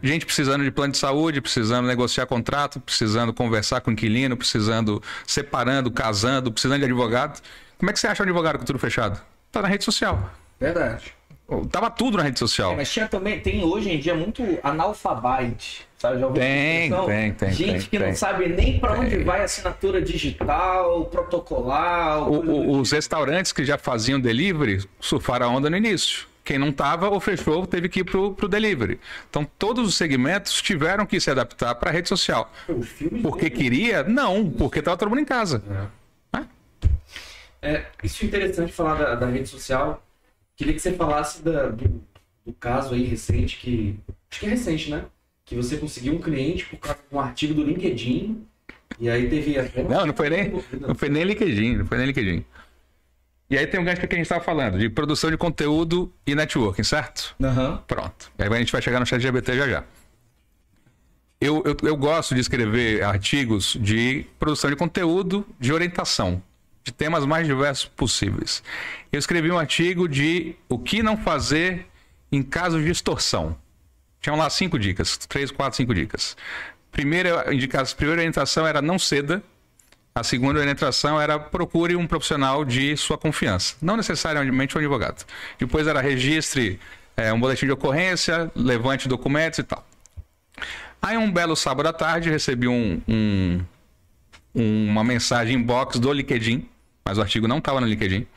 Gente precisando de plano de saúde, precisando negociar contrato, precisando conversar com o inquilino, precisando separando, casando, precisando de advogado. Como é que você acha um advogado com tudo fechado? Tá na rede social. Verdade. Tava tudo na rede social. É, mas tinha também, tem hoje em dia muito analfabete, sabe? Já Tem, tem, tem, Gente tem, que não tem. sabe nem pra onde vai assinatura digital, protocolar. O- os restaurantes que já faziam delivery surfaram a onda no início. Quem não tava ou fechou teve que ir pro, pro delivery. Então todos os segmentos tiveram que se adaptar para a rede social. Porque queria? Não, porque tava todo mundo em casa. Né? É, isso é interessante falar da, da rede social. Queria que você falasse da- do, do caso aí recente que. Acho que é recente, né? Que você conseguiu um cliente por causa de um artigo do LinkedIn. E aí teve até Não, não foi nem, não foi nem LinkedIn, não foi nem LinkedIn. E aí tem um gancho que a gente estava falando, de produção de conteúdo e networking, certo? Aham. Pronto. E aí a gente vai chegar no chat GBT já já. Eu, eu, eu gosto de escrever artigos de produção de conteúdo, de orientação, de temas mais diversos possíveis. Eu escrevi um artigo de o que não fazer em caso de extorsão. Tinham lá cinco dicas, três, quatro, cinco dicas. Primeira, indicação, primeira orientação era não ceda. A segunda orientação era procure um profissional de sua confiança, não necessariamente um advogado. Depois era registre é, um boletim de ocorrência, levante documentos e tal. Aí um belo sábado à tarde recebi um, um- uma mensagem inbox do LinkedIn, mas o artigo não estava no LinkedIn,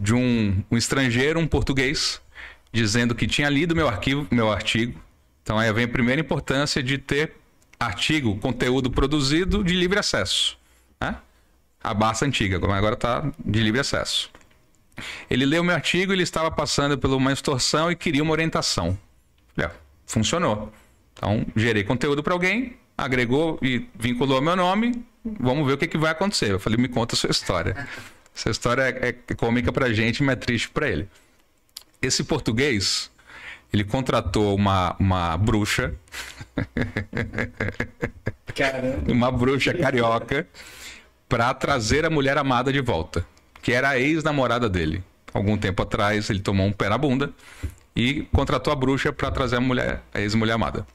de um, um estrangeiro, um português, dizendo que tinha lido meu arquivo, meu artigo. Então aí vem a primeira importância de ter artigo, conteúdo produzido de livre acesso. Né? A Barça antiga, como agora está de livre acesso. Ele leu meu artigo, ele estava passando por uma extorsão e queria uma orientação. Falei, ó, funcionou. Então, gerei conteúdo para alguém, agregou e vinculou meu nome, vamos ver o que, que vai acontecer. Eu falei, me conta a sua história. Essa história é, é cômica pra gente, mas é triste para ele. Esse português, ele contratou uma, uma bruxa, Caramba. uma bruxa carioca, para trazer a mulher amada de volta, que era a ex-namorada dele. Algum tempo atrás, ele tomou um pé na bunda e contratou a bruxa para trazer a mulher, a ex-mulher amada.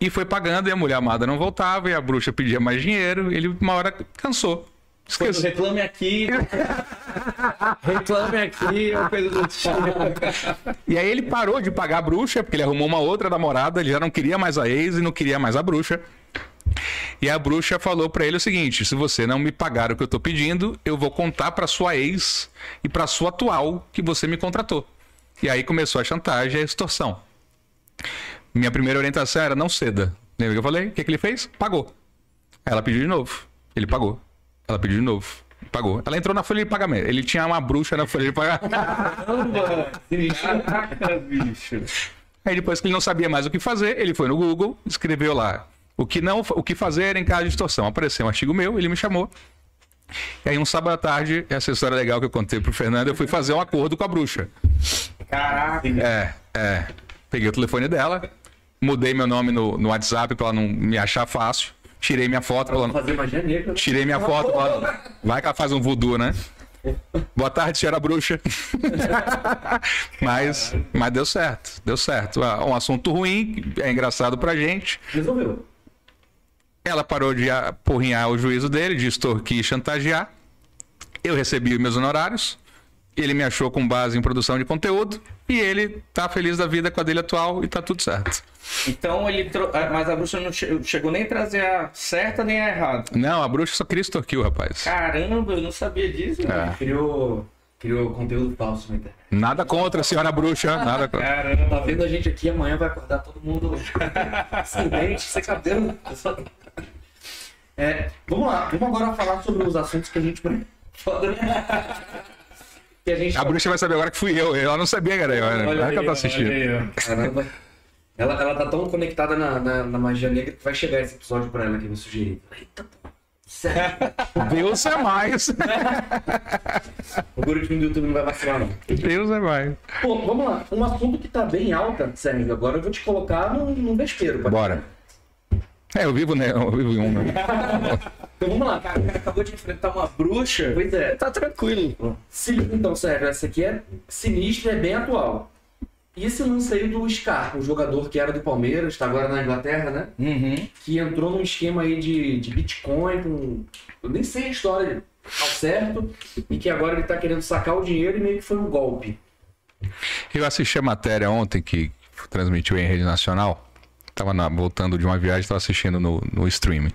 E foi pagando e a mulher amada não voltava e a bruxa pedia mais dinheiro, e ele uma hora cansou. Esqueceu. reclame aqui. reclame aqui, uma coisa do tipo. E aí ele parou de pagar a bruxa, porque ele arrumou uma outra namorada, ele já não queria mais a ex e não queria mais a bruxa. E a bruxa falou pra ele o seguinte: se você não me pagar o que eu tô pedindo, eu vou contar pra sua ex e pra sua atual que você me contratou. E aí começou a chantagem e a extorsão. Minha primeira orientação era não ceda. Lembra que eu falei? O que, que ele fez? Pagou. Ela pediu de novo. Ele pagou. Ela pediu de novo. Pagou. Ela entrou na folha de pagamento. Ele tinha uma bruxa na folha de pagamento. Caramba! Caraca, bicho. Aí depois que ele não sabia mais o que fazer, ele foi no Google, escreveu lá o que não, o que fazer em caso de extorsão. Apareceu um artigo meu, ele me chamou. E aí um sábado à tarde, essa história legal que eu contei pro Fernando, eu fui fazer um acordo com a bruxa. Caraca. É, é. Peguei o telefone dela, mudei meu nome no, no WhatsApp pra ela não me achar fácil. Tirei minha foto, falando, Fazer magia negra. né? tirei minha foto, falando, vai que ela faz um voodoo, né? Boa tarde, senhora bruxa. mas, mas deu certo, deu certo. Ah, Um assunto ruim, é engraçado pra gente. Resolveu. Ela parou de apurrinhar o juízo dele, de extorquir e chantagear. Eu recebi meus honorários. Ele me achou com base em produção de conteúdo. E ele tá feliz da vida com a dele atual e tá tudo certo. Então ele. Tro... ah, Mas a bruxa não che- chegou nem a trazer a certa nem a errada. Não, a bruxa só queria extorquir o rapaz. Caramba, eu não sabia disso. É. Criou criou conteúdo falso na internet. Nada contra a senhora bruxa, nada contra. Tá Caramba. vendo a gente aqui, amanhã vai acordar todo mundo sem dente, sem cabelo. É, vamos lá, vamos agora falar sobre os assuntos que a gente. A gente. A bruxa vai saber agora que fui eu. Ela não sabia que era eu. Né? Não é que ela tá assistindo. Caramba. Ela, ela tá tão conectada na, na, na magia negra que vai chegar esse episódio pra ela que eu sugeri. Eita. Sério. Deus é mais. O algoritmo do YouTube não vai vacilar, não. Deus é mais. Pô, vamos lá. Um assunto que tá bem alta, Sérgio, agora eu vou te colocar num, pode Bora. É, eu vivo, né? Eu vivo em um. né? Então vamos lá, Cara, o cara acabou de enfrentar uma bruxa. Pois é. Tá tranquilo. Se liga então, Sérgio, essa aqui é sinistra, é bem atual. E esse lance aí do Scarpa, o jogador que era do Palmeiras, tá agora na Inglaterra, né? Uhum. Que entrou num esquema aí de, de Bitcoin, com... eu nem sei a história ao certo, e que agora ele tá querendo sacar o dinheiro e meio que foi um golpe. Eu assisti a matéria ontem que transmitiu em rede nacional. Tava na- voltando de uma viagem, estava assistindo no, no streaming.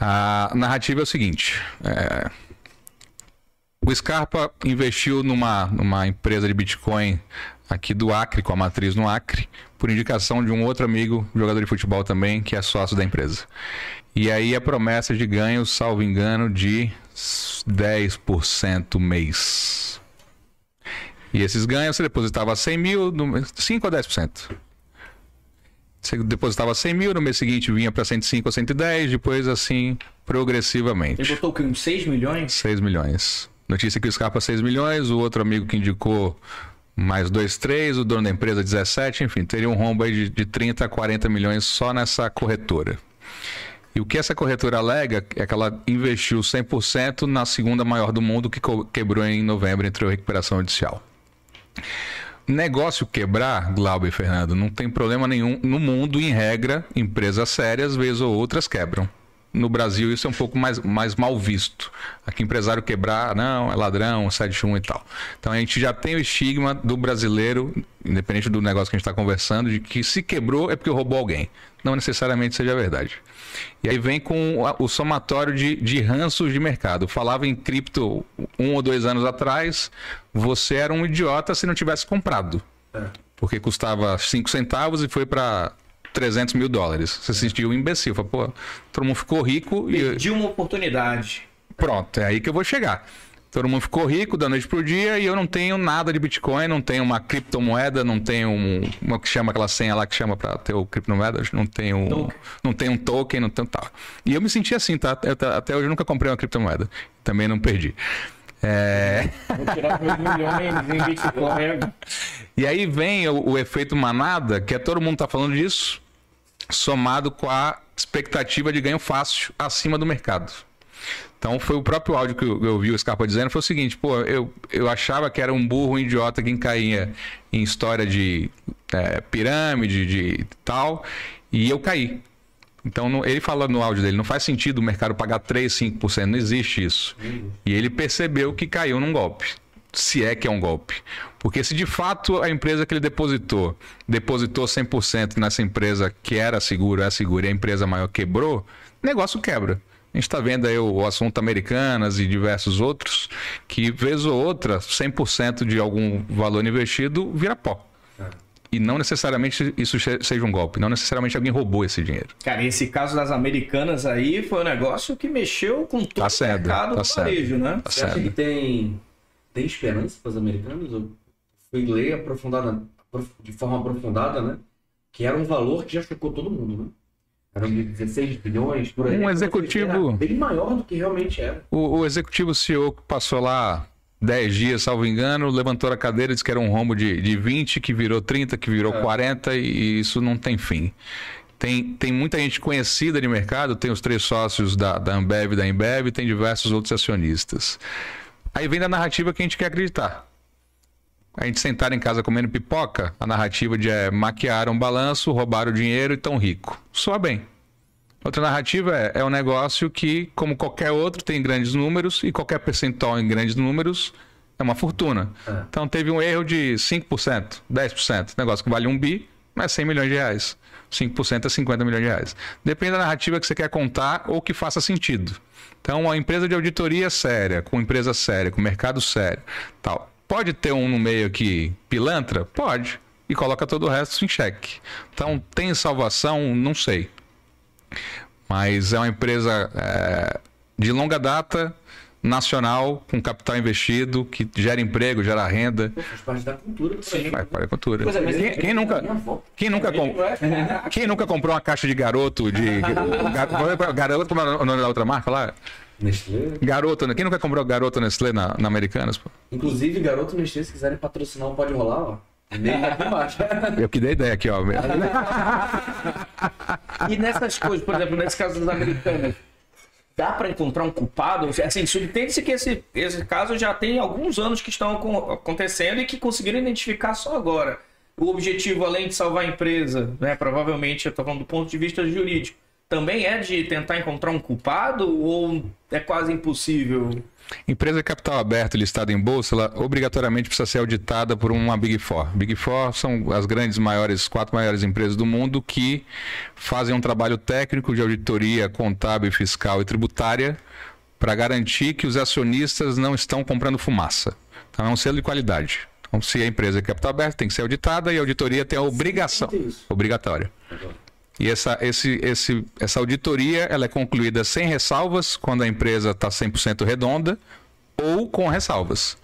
A narrativa é o seguinte: é, o Scarpa investiu numa, numa empresa de Bitcoin aqui do Acre, com a matriz no Acre, por indicação de um outro amigo, jogador de futebol também, que é sócio da empresa. E aí a promessa de ganho, salvo engano, de 10% mês. E esses ganhos você depositava 100 mil, no, 5 ou 10%. Você depositava 100 mil, no mês seguinte vinha para 105 ou 110, depois assim, progressivamente. Ele botou o quê? Uns 6 milhões? 6 milhões. Notícia que o Scarpa 6 milhões, o outro amigo que indicou mais 2, 3, o dono da empresa 17, enfim, teria um rombo aí de, de 30 a 40 milhões só nessa corretora. E o que essa corretora alega é que ela investiu 100% na segunda maior do mundo que quebrou em novembro, entrou em recuperação judicial. Negócio quebrar, Glauber e Fernando, não tem problema nenhum no mundo, em regra, empresas sérias, vez ou outras quebram. No Brasil isso é um pouco mais, mais mal visto. Aqui empresário quebrar, não, é ladrão, 71 e tal. Então a gente já tem o estigma do brasileiro, independente do negócio que a gente está conversando, de que se quebrou é porque roubou alguém. Não necessariamente seja verdade. E aí vem com o somatório de, de ranços de mercado. Eu falava em cripto um ou dois anos atrás, você era um idiota se não tivesse comprado. Porque custava 5 centavos e foi para 300 mil dólares. Você se sentiu um imbecil. Fala, pô, todo mundo ficou rico e Perdi uma oportunidade. pronto, é aí que eu vou chegar. Todo mundo ficou rico da noite pro dia e eu não tenho nada de Bitcoin, não tenho uma criptomoeda, não tenho um, uma que chama aquela senha lá que chama para ter o criptomoeda, não tenho um, não tenho um token, não tenho tal. E eu me senti assim, tá? Eu tá- até hoje eu nunca comprei uma criptomoeda, também não perdi. É... Vou tirar meus milhões em Bitcoin. E aí vem o, o efeito manada, que é todo mundo tá falando disso, somado com a expectativa de ganho fácil acima do mercado. Então foi o próprio áudio que eu, eu ouvi o Scarpa dizendo, foi o seguinte, pô, eu, eu achava que era um burro, um idiota que caía em história de é, pirâmide, de tal, e eu caí. Então não- ele fala no áudio dele, não faz sentido o mercado pagar 3, 5%, não existe isso. E ele percebeu que caiu num golpe. Se é que é um golpe. Porque se de fato a empresa que ele depositou, depositou 100% nessa empresa que era seguro, é seguro, e a empresa maior quebrou, negócio quebra. A gente está vendo aí o, o assunto Americanas e diversos outros, que vez ou outra, 100% de algum valor investido vira pó. E não necessariamente isso se- seja um golpe, não necessariamente alguém roubou esse dinheiro. Cara, esse caso das americanas aí foi um negócio que mexeu com todo Tá o mercado tá do varejo, né? Tá Você acha que tem, tem esperança para os americanos? Eu fui ler aprofundada, aprof- de forma aprofundada, né? Que era um valor que já chocou todo mundo, né? Eram de 16 bilhões, por aí. Um executivo- bem maior do que realmente era. O, o executivo CEO que passou lá 10 dias, salvo engano, levantou a cadeira e disse que era um rombo de, de 20, que virou 30, que virou 40, e, e isso não tem fim. Tem, tem muita gente conhecida de mercado, tem os três sócios da, da Ambev e da Embev, tem diversos outros acionistas. Aí vem da narrativa que a gente quer acreditar. A gente sentar em casa comendo pipoca, a narrativa de é, maquiaram o balanço, roubaram o dinheiro e tão rico. Soa bem. Outra narrativa é, é um negócio que, como qualquer outro, tem grandes números e qualquer percentual em grandes números é uma fortuna. É. Então teve um erro de 5%, 10%. Negócio que vale um bi, é 100 milhões de reais. 5% é 50 milhões de reais. Depende da narrativa que você quer contar ou que faça sentido. Então, uma empresa de auditoria séria, com empresa séria, com mercado sério, tal. Pode ter um no meio aqui pilantra? Pode. E coloca todo o resto em xeque. Então, tem salvação? Não sei. Mas é uma empresa é, de longa data, nacional, com capital investido, que gera emprego, gera renda. Pô, faz parte da cultura também. Vai para a cultura. Pois é, mas Quem, é- quem é nunca, minha avó. quem nunca, com- quem nunca comprou uma caixa de garoto de gar- garoto como é o nome da outra marca lá? Nestlé. Garoto, né? Quem nunca comprou garoto Nestlé na, na Americanas? pô? Inclusive, garoto Nestlé, se quiserem patrocinar Pode Rolar, ó. Embaixo. Eu que dei ideia aqui, ó. E nessas coisas, por exemplo, nesse caso das americanas, dá para encontrar um culpado? Assim, subtende-se que esse, esse caso já tem alguns anos que estão acon- acontecendo e que conseguiram identificar só agora. O objetivo, além de salvar a empresa, né, provavelmente, eu estou falando do ponto de vista jurídico, também é de tentar encontrar um culpado ou é quase impossível? Empresa capital aberto listada em bolsa, ela obrigatoriamente precisa ser auditada por uma Big Four. Big Four são as grandes maiores, quatro maiores empresas do mundo que fazem um trabalho técnico de auditoria contábil, fiscal e tributária para garantir que os acionistas não estão comprando fumaça. Então é um selo de qualidade. Então, se a empresa é capital aberto, tem que ser auditada e a auditoria tem a obrigação obrigatória. E essa, esse, esse, essa auditoria ela é concluída sem ressalvas, quando a empresa está 100% redonda, ou com ressalvas.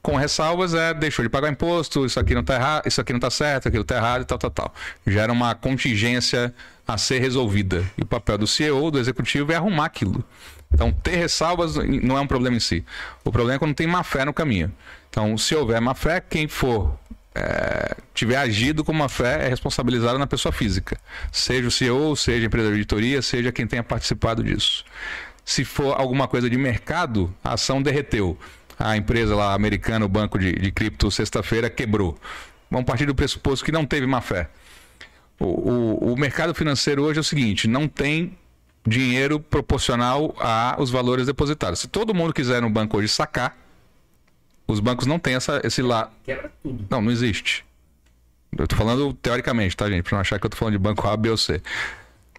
Com ressalvas é deixou de pagar imposto, isso aqui não está errado, isso aqui não está certo, aquilo está errado e tal, tal, tal. Gera uma contingência a ser resolvida. E o papel do CEO, do executivo, é arrumar aquilo. Então, ter ressalvas não é um problema em si. O problema é quando tem má fé no caminho. Então, se houver má fé, quem for tiver agido com má fé é responsabilizado na pessoa física. Seja o CEO, seja a empresa de auditoria, seja quem tenha participado disso. Se for alguma coisa de mercado, a ação derreteu. A empresa lá americana, o banco de, de cripto, sexta-feira quebrou. Vamos partir do pressuposto que não teve má fé. O, o, o mercado financeiro hoje é o seguinte: não tem dinheiro proporcional aos valores depositados. Se todo mundo quiser no banco hoje sacar, os bancos não têm essa, esse lá. Quebra tudo. Não, não existe. Eu tô falando teoricamente, tá, gente? Pra não achar que eu tô falando de banco A, B ou C.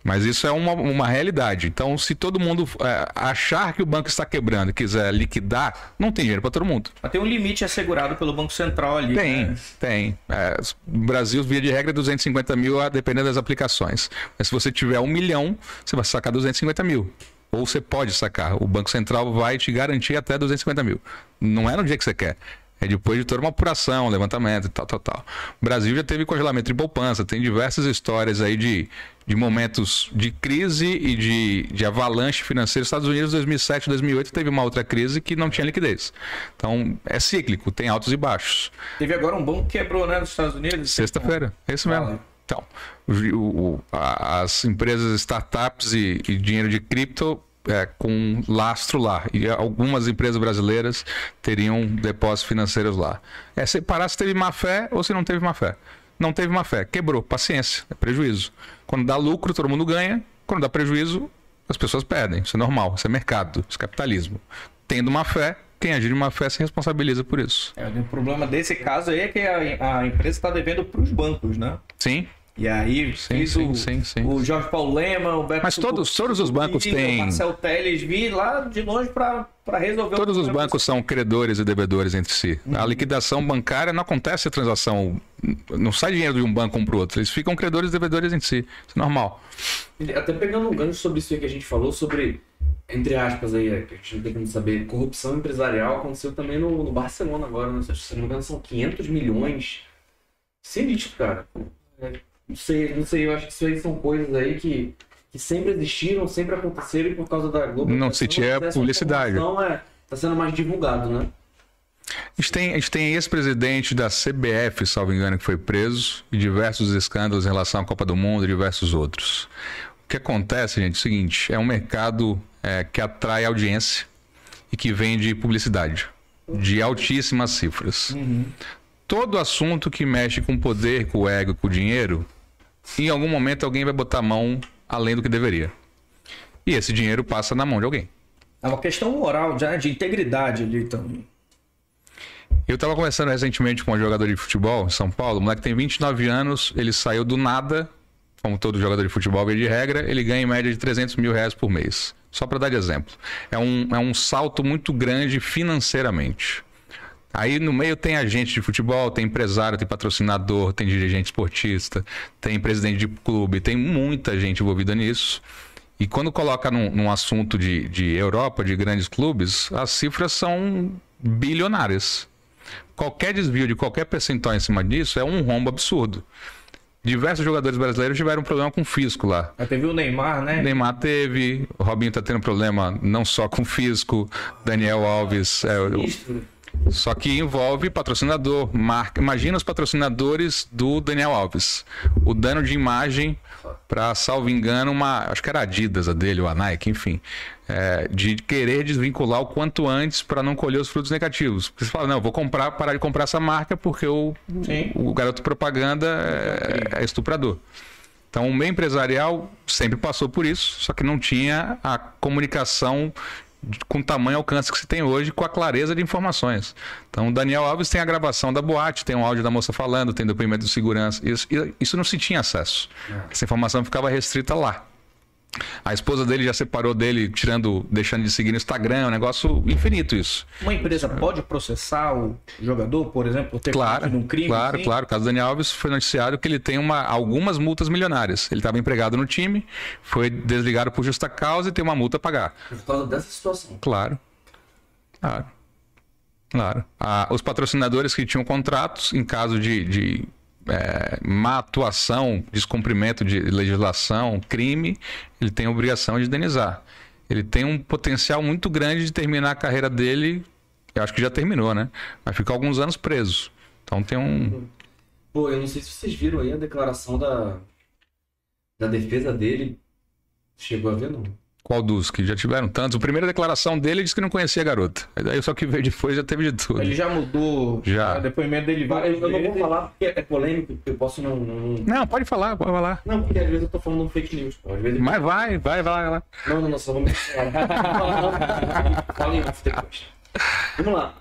Mas isso é uma, uma realidade. Então, se todo mundo é, achar que o banco está quebrando e quiser liquidar, não tem dinheiro para todo mundo. Mas tem um limite assegurado pelo Banco Central ali. Tem, né? tem. É, Brasil, via de regra, é 250 mil, a depender das aplicações. Mas se você tiver um milhão, você vai sacar 250 mil. Ou você pode sacar. O Banco Central vai te garantir até 250 mil. Não é no dia que você quer. É depois de toda uma apuração, levantamento e tal, tal, tal. O Brasil já teve congelamento de poupança, tem diversas histórias aí de, de momentos de crise e de, de avalanche financeira. Estados Unidos, 2007, 2008, teve uma outra crise que não tinha liquidez. Então, é cíclico, tem altos e baixos. Teve agora um banco que quebrou, né, nos Estados Unidos. Sexta-feira, é isso mesmo. Então, o- o- as empresas, startups e, e dinheiro de cripto é, com lastro lá. E algumas empresas brasileiras teriam depósitos financeiros lá. É separar se teve má fé ou se não teve má fé. Não teve má fé, quebrou, paciência, é prejuízo. Quando dá lucro, todo mundo ganha. Quando dá prejuízo, as pessoas perdem. Isso é normal, isso é mercado, isso é capitalismo. Tendo má fé, quem agir de má fé se responsabiliza por isso. É, o problema desse caso aí é que a, a empresa está devendo para os bancos, né? Sim, E aí, Sim, sim, o, sim, sim. o Jorge Paulo Lema, o Beto Mas todos- todos os bancos têm- O Marcel Teles vir lá de longe para resolver o Todos os bancos são credores e devedores entre si. A liquidação bancária não acontece a transação, não sai dinheiro de um banco um para o outro. Eles ficam credores e devedores entre si. Isso é normal. Até pegando um gancho sobre isso aí que a gente falou, sobre, entre aspas aí, é, que a gente tem como saber, corrupção empresarial aconteceu também no, no Barcelona agora, né? Se não me engano, são 500 milhões. Sinistro, cara. É, não sei, não sei, eu acho que isso aí são coisas aí que, que sempre existiram, sempre aconteceram e por causa da Globo. Não se tinha publicidade. Não é, tá sendo mais divulgado, né? A gente tem, a gente tem ex-presidente da CBF, salvo engano, que foi preso, e diversos escândalos em relação à Copa do Mundo e diversos outros. O que acontece, gente, é o seguinte: é um mercado é, que atrai audiência e que vende publicidade de altíssimas cifras. Todo assunto que mexe com o poder, com o ego, com o dinheiro, em algum momento alguém vai botar a mão além do que deveria. E esse dinheiro passa na mão de alguém. É uma questão moral, já, de integridade ali também. Eu tava conversando recentemente com um jogador de futebol em São Paulo, o moleque tem 29 anos, ele saiu do nada, como todo jogador de futebol, via de regra, ele ganha em média de 300 mil reais por mês. Só para dar de exemplo. É um, é um salto muito grande financeiramente. Aí no meio tem agente de futebol, tem empresário, tem patrocinador, tem dirigente esportista, tem presidente de clube, tem muita gente envolvida nisso. E quando coloca num, num assunto de, de Europa, de grandes clubes, as cifras são bilionárias. Qualquer desvio de qualquer percentual em cima disso é um rombo absurdo. Diversos jogadores brasileiros tiveram problema com o fisco lá. Já teve o Neymar, né? Neymar teve, o Robinho tá tendo problema não só com o fisco, Daniel Alves. É, o- só que envolve patrocinador, marca. Imagina os patrocinadores do Daniel Alves. O dano de imagem para, salvo engano, uma. Acho que era a Adidas a dele, ou a Nike, enfim. é, de querer desvincular o quanto antes para não colher os frutos negativos. Porque você fala, não, vou comprar, parar de comprar essa marca porque o, Sim. o garoto propaganda é, é estuprador. Então, o meio empresarial sempre passou por isso, só que não tinha a comunicação com o tamanho alcance que se tem hoje, com a clareza de informações. Então, o Daniel Alves tem a gravação da boate, tem um áudio da moça falando, tem depoimento de segurança. Isso, isso não se tinha acesso. Essa informação ficava restrita lá. A esposa dele já separou dele, tirando, deixando de seguir no Instagram, é um negócio infinito isso. Uma empresa pode processar o jogador, por exemplo, por ter Claro, cometido um crime? claro, assim? claro. O caso do Daniel Alves foi noticiado que ele tem uma, algumas multas milionárias. Ele estava empregado no time, foi desligado por justa causa e tem uma multa a pagar. Por causa dessa situação. Claro. Claro. Claro. Ah, os patrocinadores que tinham contratos, em caso de, de é, má atuação, descumprimento de legislação, crime, ele tem a obrigação de indenizar. Ele tem um potencial muito grande de terminar a carreira dele, eu acho que já terminou, né? Vai ficar alguns anos preso. Então tem um. Pô, eu não sei se vocês viram aí a declaração da, da defesa dele. Chegou a ver, não? Qual dos que já tiveram tantos? A primeira declaração dele disse que não conhecia a garota. Aí daí só que veio depois já teve de tudo. Ele já mudou Já. o depoimento dele Eu, várias eu não vou falar porque é polêmico, eu posso não. Não, Não, pode falar, pode falar. não porque às vezes eu tô falando um fake news. Às vezes... Mas vai, vai, vai lá. vai lá. Não, não, não, só vamos. Fala em off depois. Vamos lá.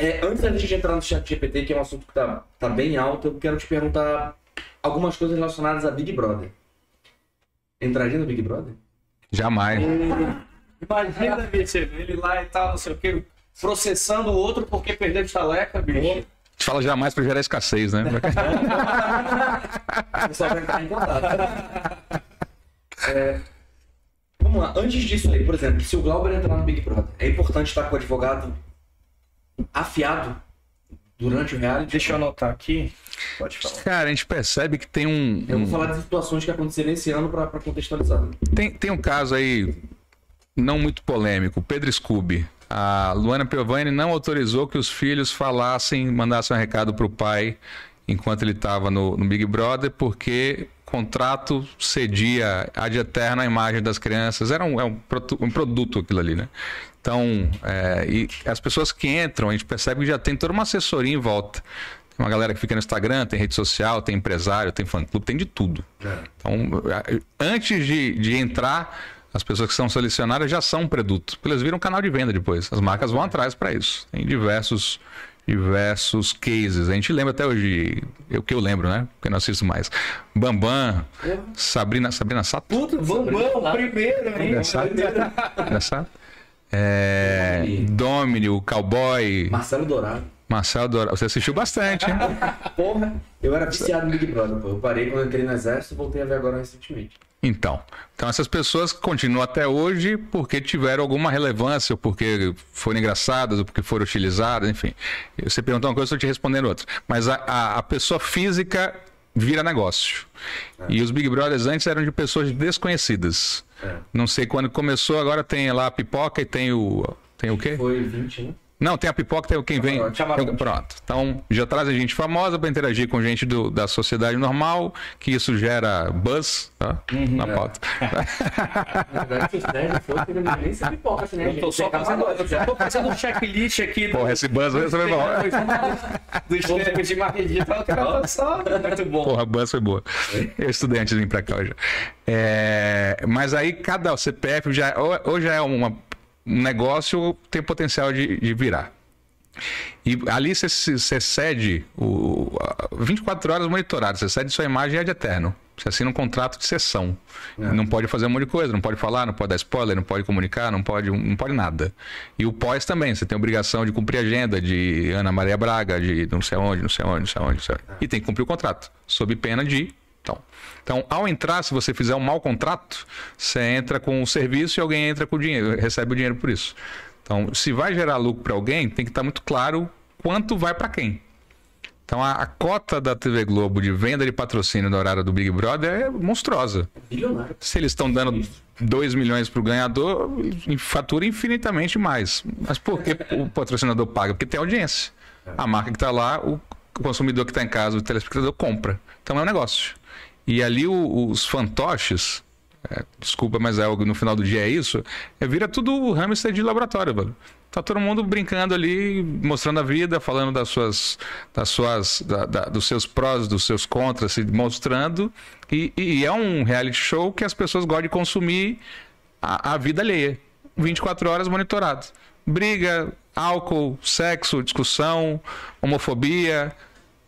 É, antes da gente entrar no chat GPT, que é um assunto que tá, tá bem alto, eu quero te perguntar algumas coisas relacionadas a Big Brother. Entraria no Big Brother? Jamais. Imagina, bicho, ele lá e tal, não sei o quê, processando o outro porque perdeu de estaleca, bicho. A gente fala jamais pra gerar escassez, né? O pessoal vai entrar em contato. É, vamos lá, antes disso aí, por exemplo, se o Glauber entrar no Big Brother, é importante estar com o advogado afiado durante o reality? Deixa eu anotar aqui. Pode falar. Cara, a gente percebe que tem um. Eu um- vou falar de situações que aconteceram esse ano pra pra contextualizar. né? tem, tem um caso aí não muito polêmico, o Pedro Scooby. A Luana Piovani não autorizou que os filhos falassem, mandassem um recado pro pai enquanto ele estava no, no Big Brother, porque o contrato cedia ad eterno a imagem das crianças. Era um, é um, um produto aquilo ali, né? Então, é, e as pessoas que entram, a gente percebe que já tem toda uma assessoria em volta. Tem uma galera que fica no Instagram, tem rede social, tem empresário, tem fã-clube, tem de tudo. Então, a- antes de, de entrar, as pessoas que são selecionadas já são um produto. Porque eles viram um canal de venda depois. As marcas vão atrás para isso. Tem diversos diversos cases. A gente lembra até hoje, eu que eu lembro, né? Porque eu não assisto mais. Bambam, Sabrina, Sabrina Sato. Puta, Bambam, primeiro, hein? Engraçado. Engraçado. É, Domini, o Cowboy, Marcelo Dourado. Marcelo Dourado. Você assistiu bastante, hein? Porra, eu era viciado no Big Brother, pô. Eu parei quando eu entrei no exército e voltei a ver agora recentemente. Então, então essas pessoas continuam até hoje porque tiveram alguma relevância, ou porque foram engraçadas, ou porque foram utilizadas, enfim. Você perguntou uma coisa, eu estou te respondendo outra. Mas a, a, a pessoa física vira negócio. E os Big Brothers antes eram de pessoas desconhecidas. É. Não sei quando começou, agora tem lá a pipoca e tem o. Tem o quê? Foi 20, né? Não, tem a pipoca, tem o quem vem. Tem Pronto. Então, já trazem gente famosa para interagir com gente do- da sociedade normal, que isso gera buzz tá? na é. pauta. Na verdade, se o Sérgio fosse, ele não nem ser pipoca, né? Eu tô só fazendo, eu só tô fazendo um checklist aqui do, Porra, esse buzz vai ser bom. dos termos de marketing tô só. Muito bom. Porra, a buzz foi boa. Eu de vir pra cá hoje. É, mas aí cada CPF já, ou, ou já é uma- um negócio tem potencial de, de virar. E ali você, cede o, a- 24 horas monitorado, você cede sua imagem é de eterno. Você assina um contrato de sessão. Não pode fazer um monte de coisa, não pode falar, não pode dar spoiler, não pode comunicar, não pode, não pode nada. E o pós também, você tem obrigação de cumprir a agenda de Ana Maria Braga, de não sei onde, não sei onde, não sei onde, não sei onde. E tem que cumprir o contrato, sob pena de. Então, então, ao entrar, se você fizer um mau contrato, você entra com o serviço e alguém entra com o dinheiro, recebe o dinheiro por isso. Então, se vai gerar lucro para alguém, tem que estar muito claro quanto vai para quem. Então, a, a cota da TV Globo de venda de patrocínio no horário do Big Brother é monstruosa. Bilionário. Se eles estão dando 2 milhões para o ganhador, fatura infinitamente mais. Mas por que o patrocinador paga? Porque tem audiência. A marca que está lá, o consumidor que está em casa, o telespectador compra. Então é um negócio. E ali o- os fantoches, é, desculpa, mas é algo no final do dia é isso, é, vira tudo hamster de laboratório, velho. Tá todo mundo brincando ali, mostrando a vida, falando das suas, das suas, da- da- dos seus prós, dos seus contras, se mostrando. E, e é um reality show que as pessoas gostam de consumir a, a vida alheia. 24 horas monitorado. Briga, álcool, sexo, discussão, homofobia.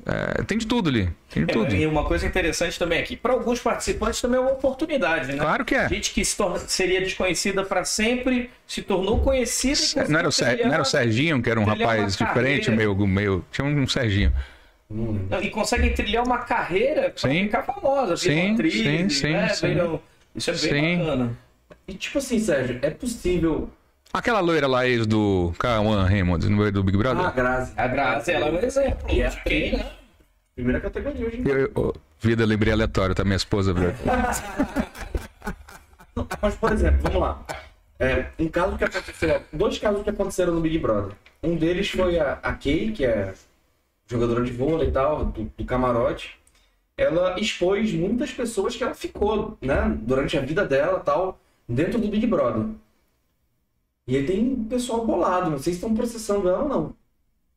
É, tem de tudo ali. Tem de tudo. É, e uma coisa interessante também aqui, para alguns participantes também é uma oportunidade, né? Claro que é. Gente que se torna- seria desconhecida para sempre, se tornou conhecida Não era, o Ser- não era o Serginho, que era um rapaz diferente, meio, meio. Tinha um Serginho. Não, e conseguem trilhar uma carreira para ficar famosa, Sim, atriz, sim, sim, né? sim. Isso é bem Sim. bacana. E tipo assim, Sérgio, é possível. Aquela loira lá, ex do Kawan Raymond, no meio do Big Brother. Ah, Grazi. A Grazi, ela é um exemplo. E é de quem, né? Primeira categoria hoje. em Eu- eu- vida, lembrei aleatório, tá minha esposa. velho. Mas, por exemplo, vamos lá. É, um caso que aconteceu. Dois casos que aconteceram no Big Brother. Um deles foi a, a Kay, que é jogadora de vôlei e tal, do, do camarote. Ela expôs muitas pessoas que ela ficou, né, durante a vida dela tal, dentro do Big Brother. E aí tem pessoal bolado, se estão processando ela ou não.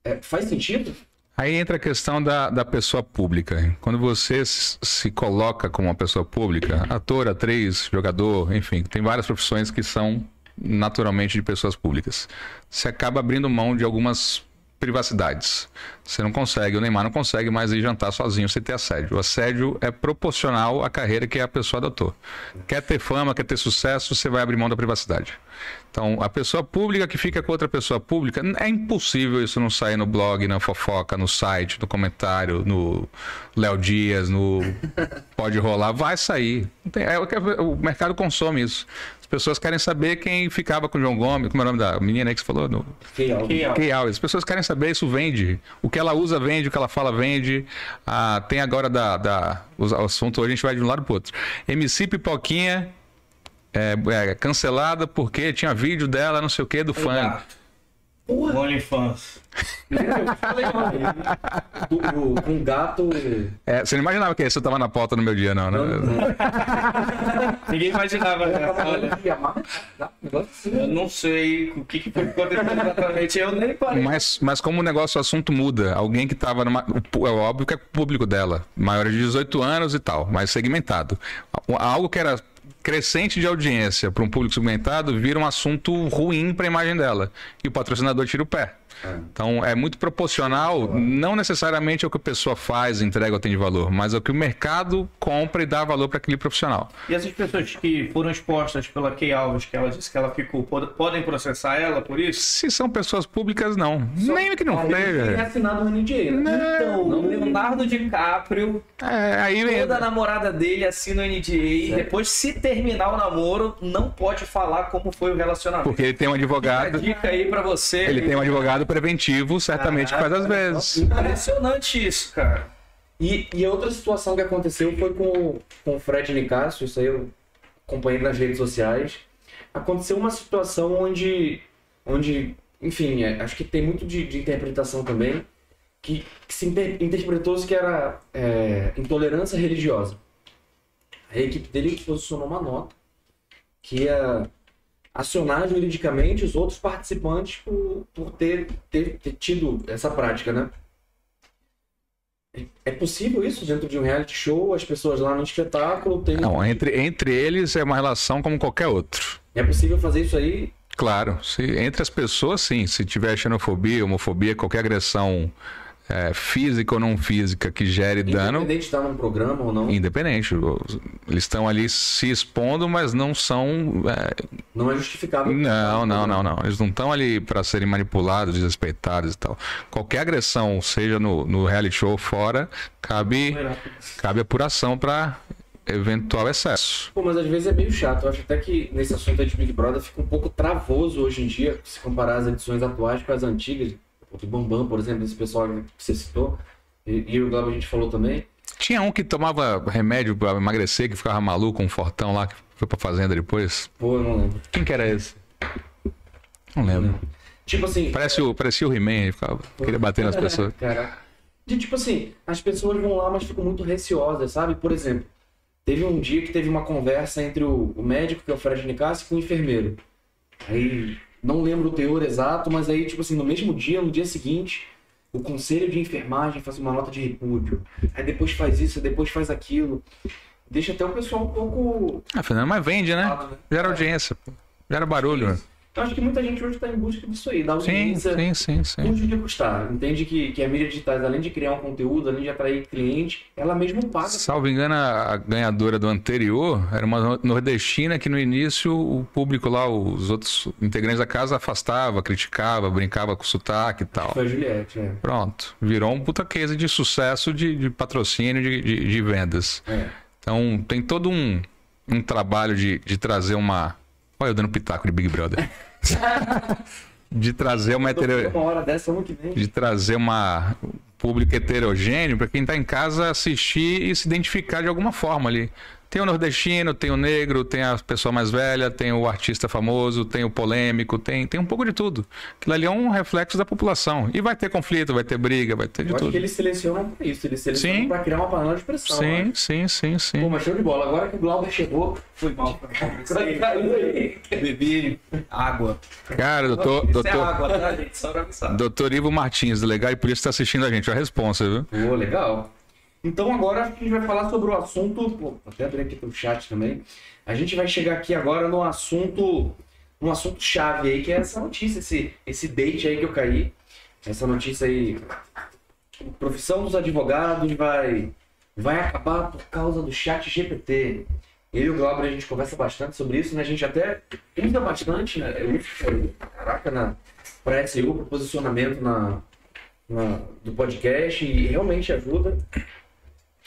É, faz sentido? Aí entra a questão da, da pessoa pública. Quando você se coloca como uma pessoa pública, ator, atriz, jogador, enfim, tem várias profissões que são naturalmente de pessoas públicas. Você acaba abrindo mão de algumas privacidades. Você não consegue, o Neymar não consegue mais ir jantar sozinho sem ter assédio. O assédio é proporcional à carreira que a pessoa adotou. Quer ter fama, quer ter sucesso, você vai abrir mão da privacidade. Então, a pessoa pública que fica com outra pessoa pública, é impossível isso não sair no blog, na fofoca, no site, no comentário, no Léo Dias, no Pode Rolar. Vai sair. É o que o mercado consome isso. As pessoas querem saber quem ficava com o João Gomes, como é o nome da menina aí que você falou? No... Alves. As pessoas querem saber, isso vende. O que ela usa vende, o que ela fala vende. Ah, tem agora da, da. O assunto hoje a gente vai de um lado pro outro. MC Pipoquinha é, é, cancelada porque tinha vídeo dela, não sei o que, do fã. gato. OnlyFans. Com gato. É, você não imaginava que isso tava na pauta no meu dia, não, né? Ninguém imaginava. né? Olha, eu não sei o que, que foi acontecendo exatamente. Eu nem parei. Mas, mas como o negócio, o assunto muda, alguém que tava numa. É óbvio que é público dela, maior de 18 anos e tal, mais segmentado. Algo que era crescente de audiência para um público segmentado vira um assunto ruim para a imagem dela. E o patrocinador tira o pé. Então é muito proporcional, não necessariamente ao que a pessoa faz, entrega ou tem de valor, mas ao que o mercado compra e dá valor para aquele profissional. E essas pessoas que foram expostas pela Key Alves, que ela disse que ela ficou, pod- podem processar ela por isso? Se são pessoas públicas, não. Nem que não seja. assinado o NDA, né? Então, o Leonardo DiCaprio, É, aí toda a namorada dele assina o NDA e depois, se terminar o namoro, não pode falar como foi o relacionamento. Porque ele tem um Fica advogado. dica aí pra você. Ele tem um advogado preventivo, certamente que faz às vezes. Impressionante isso, cara. E, e outra situação que aconteceu foi com, com o Fred Nicásio, isso aí eu acompanhei nas redes sociais. Aconteceu uma situação onde, onde enfim, é, acho que tem muito de, de interpretação também, que, que se inter- interpretou-se que era é, intolerância religiosa. A equipe dele posicionou uma nota que ia acionar juridicamente os outros participantes por, por ter, ter, ter tido essa prática, né? É possível isso dentro de um reality show, as pessoas lá no espetáculo tem. Não, entre, entre eles é uma relação como qualquer outro. É possível fazer isso aí? Claro, se, entre as pessoas, sim. Se tiver xenofobia, homofobia, qualquer agressão é, física ou não física que gere dano. Independente de estar num programa ou não. Independente. Eles estão ali se expondo, mas não são. É... Não é justificável. Não, não, não, não. Eles não estão ali para serem manipulados, desrespeitados e tal. Qualquer agressão, seja no, no reality show ou fora, cabe, cabe apuração para eventual excesso. Pô, mas às vezes é meio chato. Eu acho até que nesse assunto de Big Brother fica um pouco travoso hoje em dia, se comparar as edições atuais com as antigas o do Bambam, por exemplo, esse pessoal que você citou, e, e o Glauber a gente falou também. Tinha um que tomava remédio pra emagrecer, que ficava maluco, um fortão lá, que foi pra fazenda depois. Pô, eu não lembro. Quem que era esse? Não lembro. Não. Tipo assim. Parecia o, parecia o He-Man, ficava, queria bater nas pessoas. Caraca. De, tipo assim, as pessoas vão lá, mas ficam muito receosas, sabe? Por exemplo, teve um dia que teve uma conversa entre o, o médico, que é o Fred Nicassi, com o enfermeiro. Aí não lembro o teor exato, mas aí, tipo assim, no mesmo dia, no dia seguinte, o conselho de enfermagem faz uma nota de repúdio. Aí depois faz isso, depois faz aquilo. Deixa até o pessoal um pouco. Ah, Fernando, mas vende, né? né? Gera audiência, pô. Gera barulho. Então acho que muita gente hoje está em busca disso aí, da audiência. Sim, sim, sim. sim. Custe de custar. Entende que, que a mídia digital, além de criar um conteúdo, além de atrair cliente, ela mesmo paga. Salvo engano, a ganhadora do anterior era uma nordestina que no início o público lá, os outros integrantes da casa afastava, criticava, brincava com sotaque e tal. Foi a Juliette, é. Pronto. Virou um puta case de sucesso de, de patrocínio, de, de, de vendas. É. Então tem todo um, um trabalho de, de trazer uma. Olha eu dando pitaco de Big Brother. de trazer uma hetero... uma hora dessa, que vem. de trazer uma público heterogêneo para quem está em casa assistir e se identificar de alguma forma ali. Tem o nordestino, tem o negro, tem a pessoa mais velha, tem o artista famoso, tem o polêmico, tem, tem um pouco de tudo. Aquilo ali é um reflexo da população. E vai ter conflito, vai ter briga, vai ter de Eu tudo. Acho que eles selecionam para isso, eles selecionam para criar uma panela de pressão. Sim, sim, sim, sim. Pô, mas show de bola. Agora que o Glauber chegou, foi mal. Bebi água. Cara, doutor. Isso doutor, é água, tá, gente? Só pra avisar. doutor Ivo Martins, legal, e por isso está assistindo a gente. A responsa, viu? Pô, legal. Então agora a gente vai falar sobre o assunto. Pô, até abrir aqui pro chat também. A gente vai chegar aqui agora no assunto. Um assunto chave aí, que é essa notícia, esse, esse date aí que eu caí. Essa notícia aí. Profissão dos advogados vai, vai acabar por causa do chat GPT. Eu e o Glauber a gente conversa bastante sobre isso, né? A gente até usa bastante, né? Eu caraca, na, para SEO, para posicionamento na, na, do podcast e realmente ajuda.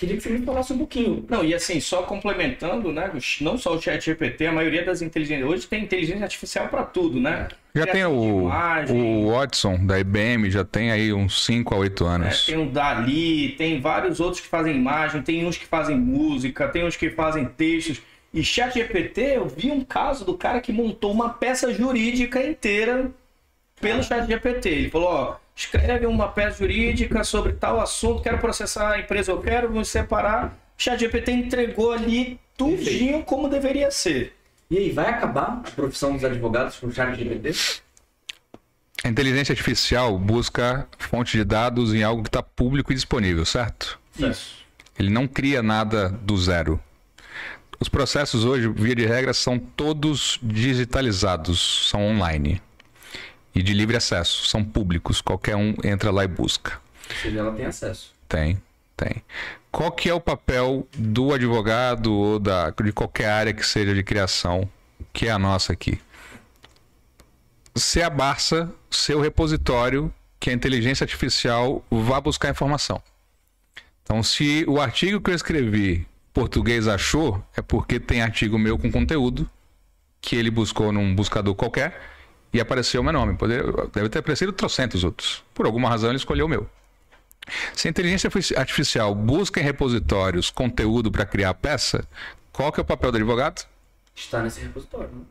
Queria que você me falasse um pouquinho. Não, e assim, só complementando, né? Não só o chat GPT, a maioria das inteligências. Hoje tem inteligência artificial para tudo, né? Já tem o, o Watson da IBM, já tem aí uns 5 a 8 anos. É, tem o Dali, tem vários outros que fazem imagem, tem uns que fazem música, tem uns que fazem textos. E chat GPT, eu vi um caso do cara que montou uma peça jurídica inteira pelo chat GPT. Ele falou, ó, escreve uma peça jurídica sobre tal assunto, quero processar a empresa, eu quero me separar. O ChatGPT entregou ali tudinho como deveria ser. E aí, vai acabar a profissão dos advogados com o ChatGPT? A inteligência artificial busca fonte de dados em algo que está público e disponível, certo? Isso. Ele não cria nada do zero. Os processos hoje, via de regra, são todos digitalizados, são online e de livre acesso, são públicos, qualquer um entra lá e busca. Ou seja, ela tem acesso. Tem, tem. Qual que é o papel do advogado ou da, de qualquer área que seja de criação, que é a nossa aqui? Ser a Barça, ser o repositório que a inteligência artificial vá buscar informação. Então, se o artigo que eu escrevi português achou, é porque tem artigo meu com conteúdo que ele buscou num buscador qualquer e apareceu o meu nome. Poder, deve ter aparecido trocentos outros. Por alguma razão ele escolheu o meu. Se a inteligência artificial busca em repositórios conteúdo para criar peça, qual que é o papel do advogado? Está nesse repositório. Né?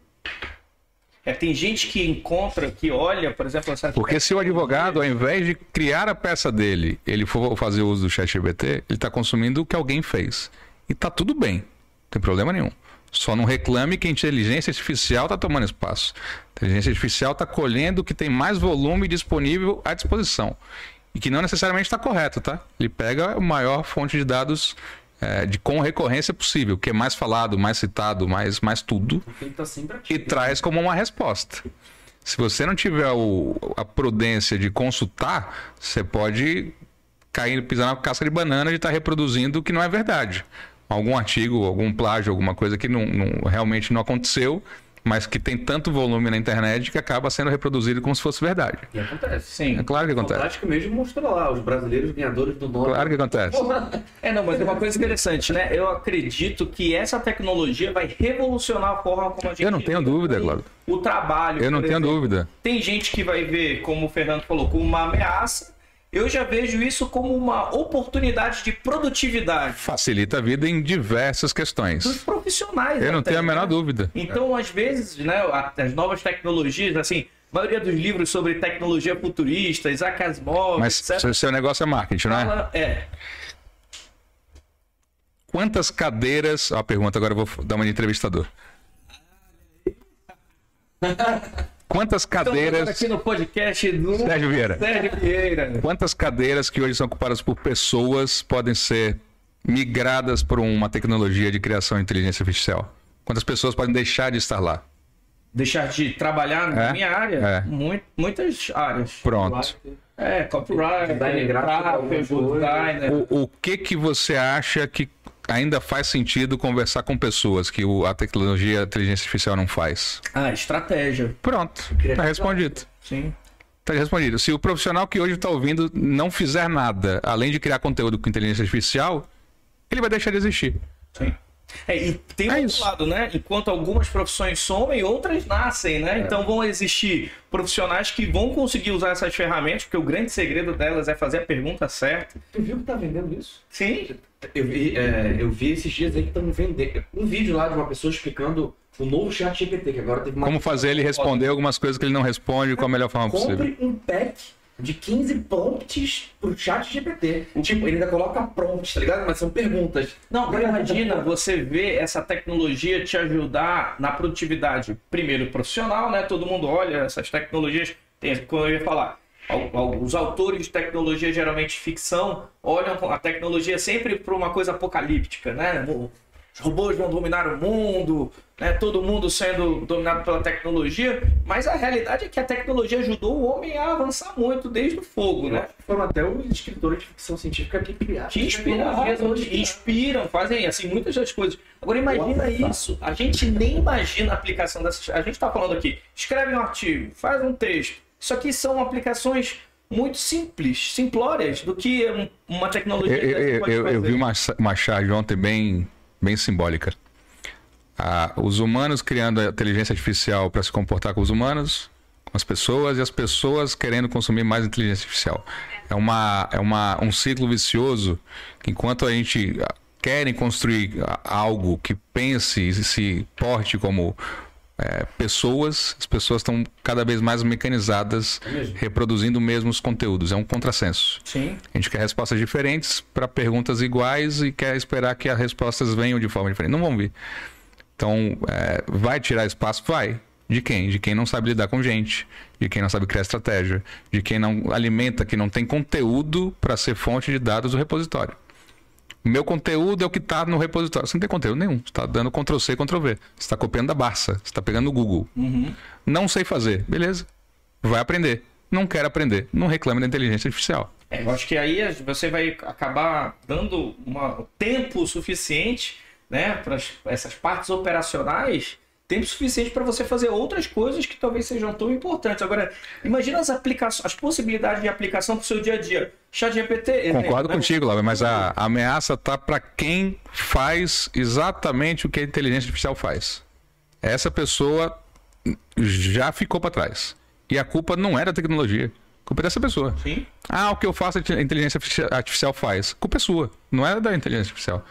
É, tem gente que encontra, que olha, por exemplo... Essa Porque se o advogado, ao invés de criar a peça dele, ele for fazer uso do chat GPT, ele está consumindo o que alguém fez. E está tudo bem, não tem problema nenhum. Só não reclame que a inteligência artificial está tomando espaço. A inteligência artificial está colhendo o que tem mais volume disponível à disposição. E que não necessariamente está correto, tá? Ele pega a maior fonte de dados é, de com recorrência possível, que é mais falado, mais citado, mais, mais tudo, ativo. e traz como uma resposta. Se você não tiver o- a prudência de consultar, você pode cair, pisar na casca de banana de estar reproduzindo o que não é verdade. Algum artigo, algum plágio, alguma coisa que não, não- realmente não aconteceu, mas que tem tanto volume na internet que acaba sendo reproduzido como se fosse verdade. E acontece. Sim. É claro que A acontece. prática mesmo mostrou lá, os brasileiros ganhadores do Nobel. Claro que acontece. É, não, mas é uma coisa interessante, né? Eu acredito que essa tecnologia vai revolucionar a forma como a gente. Eu não tenho dúvida, Glauber. O trabalho. Eu não tenho exemplo. dúvida. Tem gente que vai ver, como o Fernando falou, como uma ameaça. Eu já vejo isso como uma oportunidade de produtividade Facilita a vida em diversas dos questões. profissionais. Eu não até, tenho a menor né? dúvida. Então, às vezes, né, as novas tecnologias, assim, a maioria dos livros sobre tecnologia futurista, Isaac Asimov, Mas etc. seu- seu negócio é marketing, não é? é, Quantas cadeiras. A pergunta agora eu vou dar uma de entrevistador. Quantas Estamos cadeiras. aqui no podcast do Sérgio Vieira. Sérgio Vieira. Quantas cadeiras que hoje são ocupadas por pessoas podem ser migradas por uma tecnologia de criação de inteligência artificial? Quantas pessoas podem deixar de estar lá? Deixar de trabalhar na É, minha área? é. Mui- muitas áreas. Pronto. É, copyright, Design gráfico, designer. O, o que que você acha que ainda faz sentido conversar com pessoas que o- a tecnologia a inteligência artificial não faz? Ah, estratégia. Pronto, tá respondido. Sim. Tá respondido. Se o profissional que hoje está ouvindo não fizer nada, além de criar conteúdo com inteligência artificial, ele vai deixar de existir. Sim. É, e tem um É outro isso. lado, né? Enquanto algumas profissões somem, outras nascem, É. né? Então vão existir profissionais que vão conseguir usar essas ferramentas, porque o grande segredo delas é fazer a pergunta certa. Tu viu que tá vendendo isso? Sim. Eu vi, é, eu vi esses dias aí que estão vendendo. Um vídeo lá de uma pessoa explicando o novo chat GPT, que agora teve uma. Como fazer ele responder algumas coisas que ele não responde com a melhor forma possível. Compre um pack de 15 prompts pro chat GPT. Tipo, ele ainda coloca prompts, tá ligado? Mas são perguntas. Não, imagina você ver essa tecnologia te ajudar na produtividade, primeiro profissional, né? Todo mundo olha essas tecnologias, tem, como eu ia falar, al- al- os autores de tecnologia, geralmente ficção, olham a tecnologia sempre para uma coisa apocalíptica, né? Os robôs vão dominar o mundo, né? todo mundo sendo dominado pela tecnologia, mas a realidade é que a tecnologia ajudou o homem a avançar muito desde o fogo, né? Foram até os escritores de ficção científica que criaram. que inspiram, tecnologia. inspiram, fazem assim muitas das coisas. Agora imagina isso, a gente nem imagina a aplicação dessas. A gente está falando aqui, escreve um artigo, faz um texto. Isso aqui são aplicações muito simples, simplórias do que um- uma tecnologia. eu- eu- pode eu- eu vi uma, uma charge ontem bem, bem simbólica. Ah, os humanos criando a inteligência artificial para se comportar com os humanos, com as pessoas, e as pessoas querendo consumir mais inteligência artificial. É, uma, é uma, um ciclo vicioso que enquanto a gente ah, querem construir ah, algo que pense e se porte como é, pessoas, as pessoas estão cada vez mais mecanizadas, mesmo. reproduzindo mesmos conteúdos. É um contrassenso. Sim, A gente quer respostas diferentes para perguntas iguais e quer esperar que as respostas venham de forma diferente. Não vão vir. Então, é, vai tirar espaço? Vai. De quem? De quem não sabe lidar com gente, de quem não sabe criar estratégia, de quem não alimenta, que não tem conteúdo para ser fonte de dados do repositório. O meu conteúdo é o que está no repositório. Você não tem conteúdo nenhum. Você está dando Ctrl-C, Ctrl-V. Você está copiando da Barça. Você está pegando no Google. Não sei fazer. Beleza. Vai aprender. Não quer aprender. Não reclame da inteligência artificial. É, eu acho que aí você vai acabar dando uma, tempo suficiente né, para essas partes operacionais, tempo suficiente para você fazer outras coisas que talvez sejam tão importantes. Agora, imagina as aplicações, as possibilidades de aplicação para o seu dia a dia. Chat GPT. Concordo né? contigo, Laura, mas a, a ameaça tá para quem faz exatamente o que a inteligência artificial faz. Essa pessoa já ficou para trás. E a culpa não é da tecnologia. A culpa é dessa pessoa. Sim. Ah, o que eu faço a inteligência artifici- artificial faz. A culpa é sua, não é da inteligência artificial.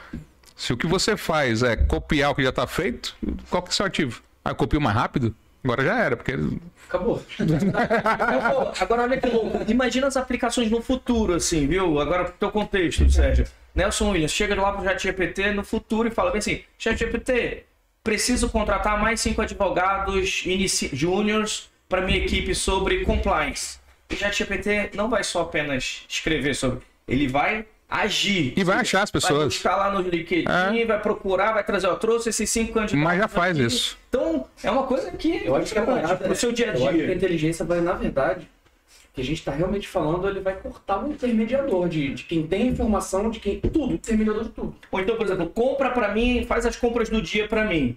Se o que você faz é copiar o que já está feito, qual que é o seu ativo? Ah, eu copio mais rápido? Agora já era, porque Acabou. Agora olha que louco. Imagina as aplicações no futuro, assim, viu? Agora pro teu contexto, Sérgio. Nelson Williams chega lá pro ChatGPT no futuro e fala bem assim: ChatGPT, preciso contratar mais cinco advogados inici- júniors para minha equipe sobre compliance. O ChatGPT não vai só apenas escrever sobre, ele vai agir. E vai achar as Vai pessoas. buscar lá no LinkedIn, É. vai procurar, vai trazer, ó, trouxe esses cinco candidatos. Mas já faz aqui. isso. Então, é uma coisa que Eu acho que a parada pro seu dia a Eu acho que a dia. inteligência vai, na verdade, o que a gente está realmente falando, ele vai cortar o intermediador de, de quem tem informação, de quem. Tudo, intermediador de tudo. Ou então, por exemplo, compra pra mim, faz as compras do dia pra mim.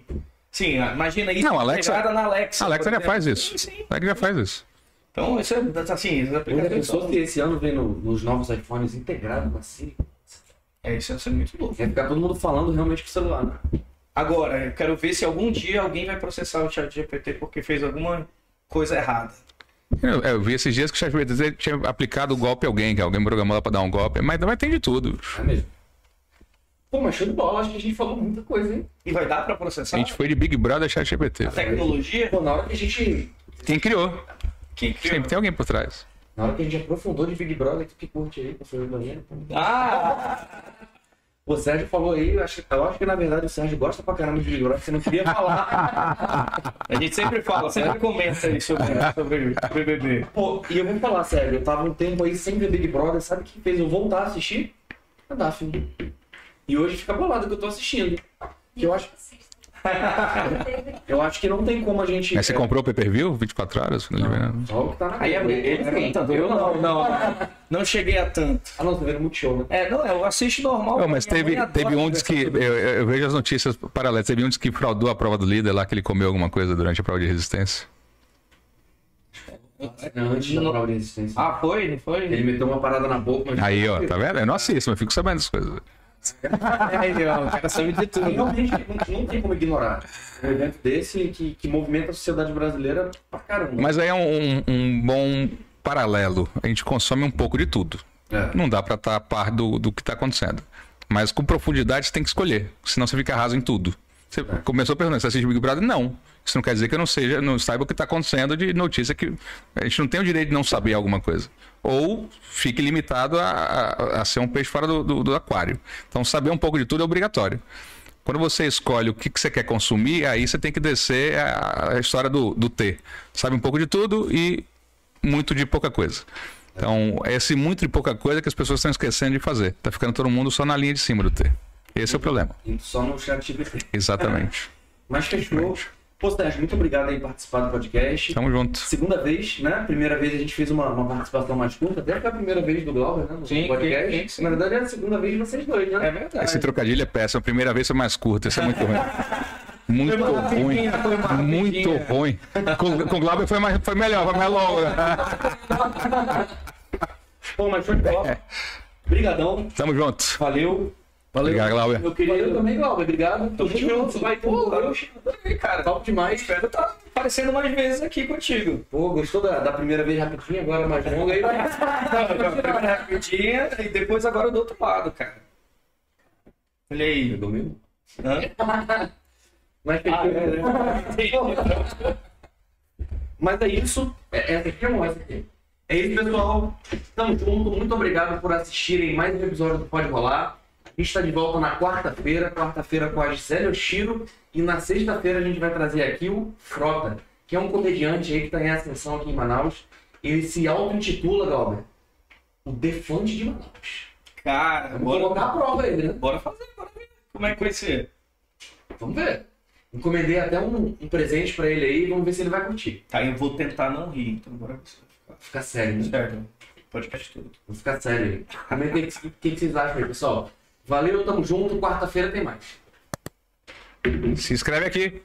Sim, imagina isso Não, Alexa- na Alexa. A Alexa já faz isso. Sim, sim. Alexa já faz isso. Então, isso é assim, aplicações pensou são- se esse ano vem no- nos novos iPhones integrado na Siri? É, isso é muito louco. Vai ficar todo mundo falando realmente com o celular, né? Agora, eu quero ver se algum dia alguém vai processar o chat GPT porque fez alguma coisa errada. Eu, eu vi esses dias que o ChatGPT tinha aplicado o golpe a alguém, que alguém programou lá pra dar um golpe. Mas, mas tem de tudo. É mesmo. Pô, mas show de bola, acho que a gente falou muita coisa, hein? E vai dar pra processar A gente foi de Big Brother a ChatGPT. a tecnologia? Pô, na hora que a gente. Quem criou? Criou? Sempre tem alguém por trás. Na hora que a gente aprofundou de Big Brother, tu que curte aí, pra fazer o banheiro. Ah! O Sérgio falou aí, eu acho, eu acho que na verdade o Sérgio gosta pra caramba de Big Brother, você não queria falar. A gente sempre fala, sempre comenta aí sobre, sobre o BBB. Pô, e eu vou falar, Sérgio, eu tava um tempo aí sem ver Big Brother, sabe o que fez eu voltar a assistir? A Daphne. E hoje fica bolado que eu tô assistindo. Que eu acho, eu acho que não tem como a gente. Mas você é, comprou o pay-per-view 24 horas? Não. Não, só o que tá na Aí é ele, ele sim. tanto. Eu não, não. Não cheguei a tanto. Ah, não, tô vendo muito show, né? É, não, eu assisto normal. Não, mas teve, teve um diz que. Eu, eu- vejo as notícias paralelas. Teve um diz que fraudou a prova do líder lá, que ele comeu alguma coisa durante a prova de resistência. Antes da prova de resistência. Ah, foi? Não foi? Ele meteu uma parada na boca, mas. Aí, ó, tá vendo? Eu não assisto, mas fico sabendo das coisas. Ó, o cara sabe de tudo. Realmente não, não tem como ignorar. Um evento desse que, que movimenta a sociedade brasileira pra caramba. Mas aí é um, um- um bom paralelo. A gente consome um pouco de tudo. É. Não dá pra estar a par do, do que tá acontecendo. Mas com profundidade você tem que escolher. Senão você fica raso em tudo. Você começou perguntando, você assiste Big Brother? Não. Isso não quer dizer que eu não seja, não saiba o que está acontecendo de notícia que a gente não tem o direito de não saber alguma coisa. Ou fique limitado a, a- a ser um peixe fora do, do- do aquário. Então saber um pouco de tudo é obrigatório. Quando você escolhe o que, que você quer consumir, aí você tem que descer a, a história do, do ter. Sabe um pouco de tudo e muito de pouca coisa. Então, é esse muito de pouca coisa que as pessoas estão esquecendo de fazer. Tá ficando todo mundo só na linha de cima do ter. Esse é o problema. Indo Só no chat GPT. Exatamente. Mas fechou. Pô, Sérgio, muito obrigado aí por participar do podcast. Tamo junto. Segunda vez, né? Primeira vez a gente fez uma, uma participação mais curta, até foi a primeira vez do Glauber, né? No Sim, podcast. sim, sim. Na verdade é a segunda vez de vocês dois, né? É verdade. Esse trocadilho é péssimo. A primeira vez foi mais curta. Isso é muito ruim. Muito ruim. Muito ruim. Com, com o Glauber foi, mais, foi melhor, foi mais longo. Pô, mas foi de bola. Obrigadão. Tamo junto. Valeu. Obrigado, Glauber. Meu querido. Valeu também, Glauber. Obrigado. Tamo junto. Vai, pô, valeu. Adorei, cara. Top demais. Espero estar aparecendo mais vezes aqui contigo. Pô, gostou da, da primeira vez rapidinho, agora mais longa aí. vai. Rapidinha e depois agora do outro lado, cara. Olha aí. Domingo? Hã? Mas. Ah, é, né? Entendi. Mas é isso. É, essa aqui é uma essa aqui. É isso, pessoal. Tamo junto. Muito obrigado por assistirem mais um episódio do Pode Rolar. A gente está de volta na quarta-feira. Quarta-feira com a Gisele Oshiro. E na sexta-feira a gente vai trazer aqui o Frota, que é um comediante aí que está em ascensão aqui em Manaus. Ele se auto-intitula, Galber, o Defante de Manaus. Cara, Vamos bora, colocar a prova ele, né? bora fazer, bora ver. Como é que vai ser? Vamos ver. Encomendei até um, um presente pra ele aí. Vamos ver se ele vai curtir. Tá, eu vou tentar não rir, então bora vai Fica sério, né? ficar certo. Podcast tudo. Vou ficar sério aí. Comentem o que, que, que vocês acham aí, pessoal. Valeu, tamo junto. Quarta-feira tem mais. Se inscreve aqui.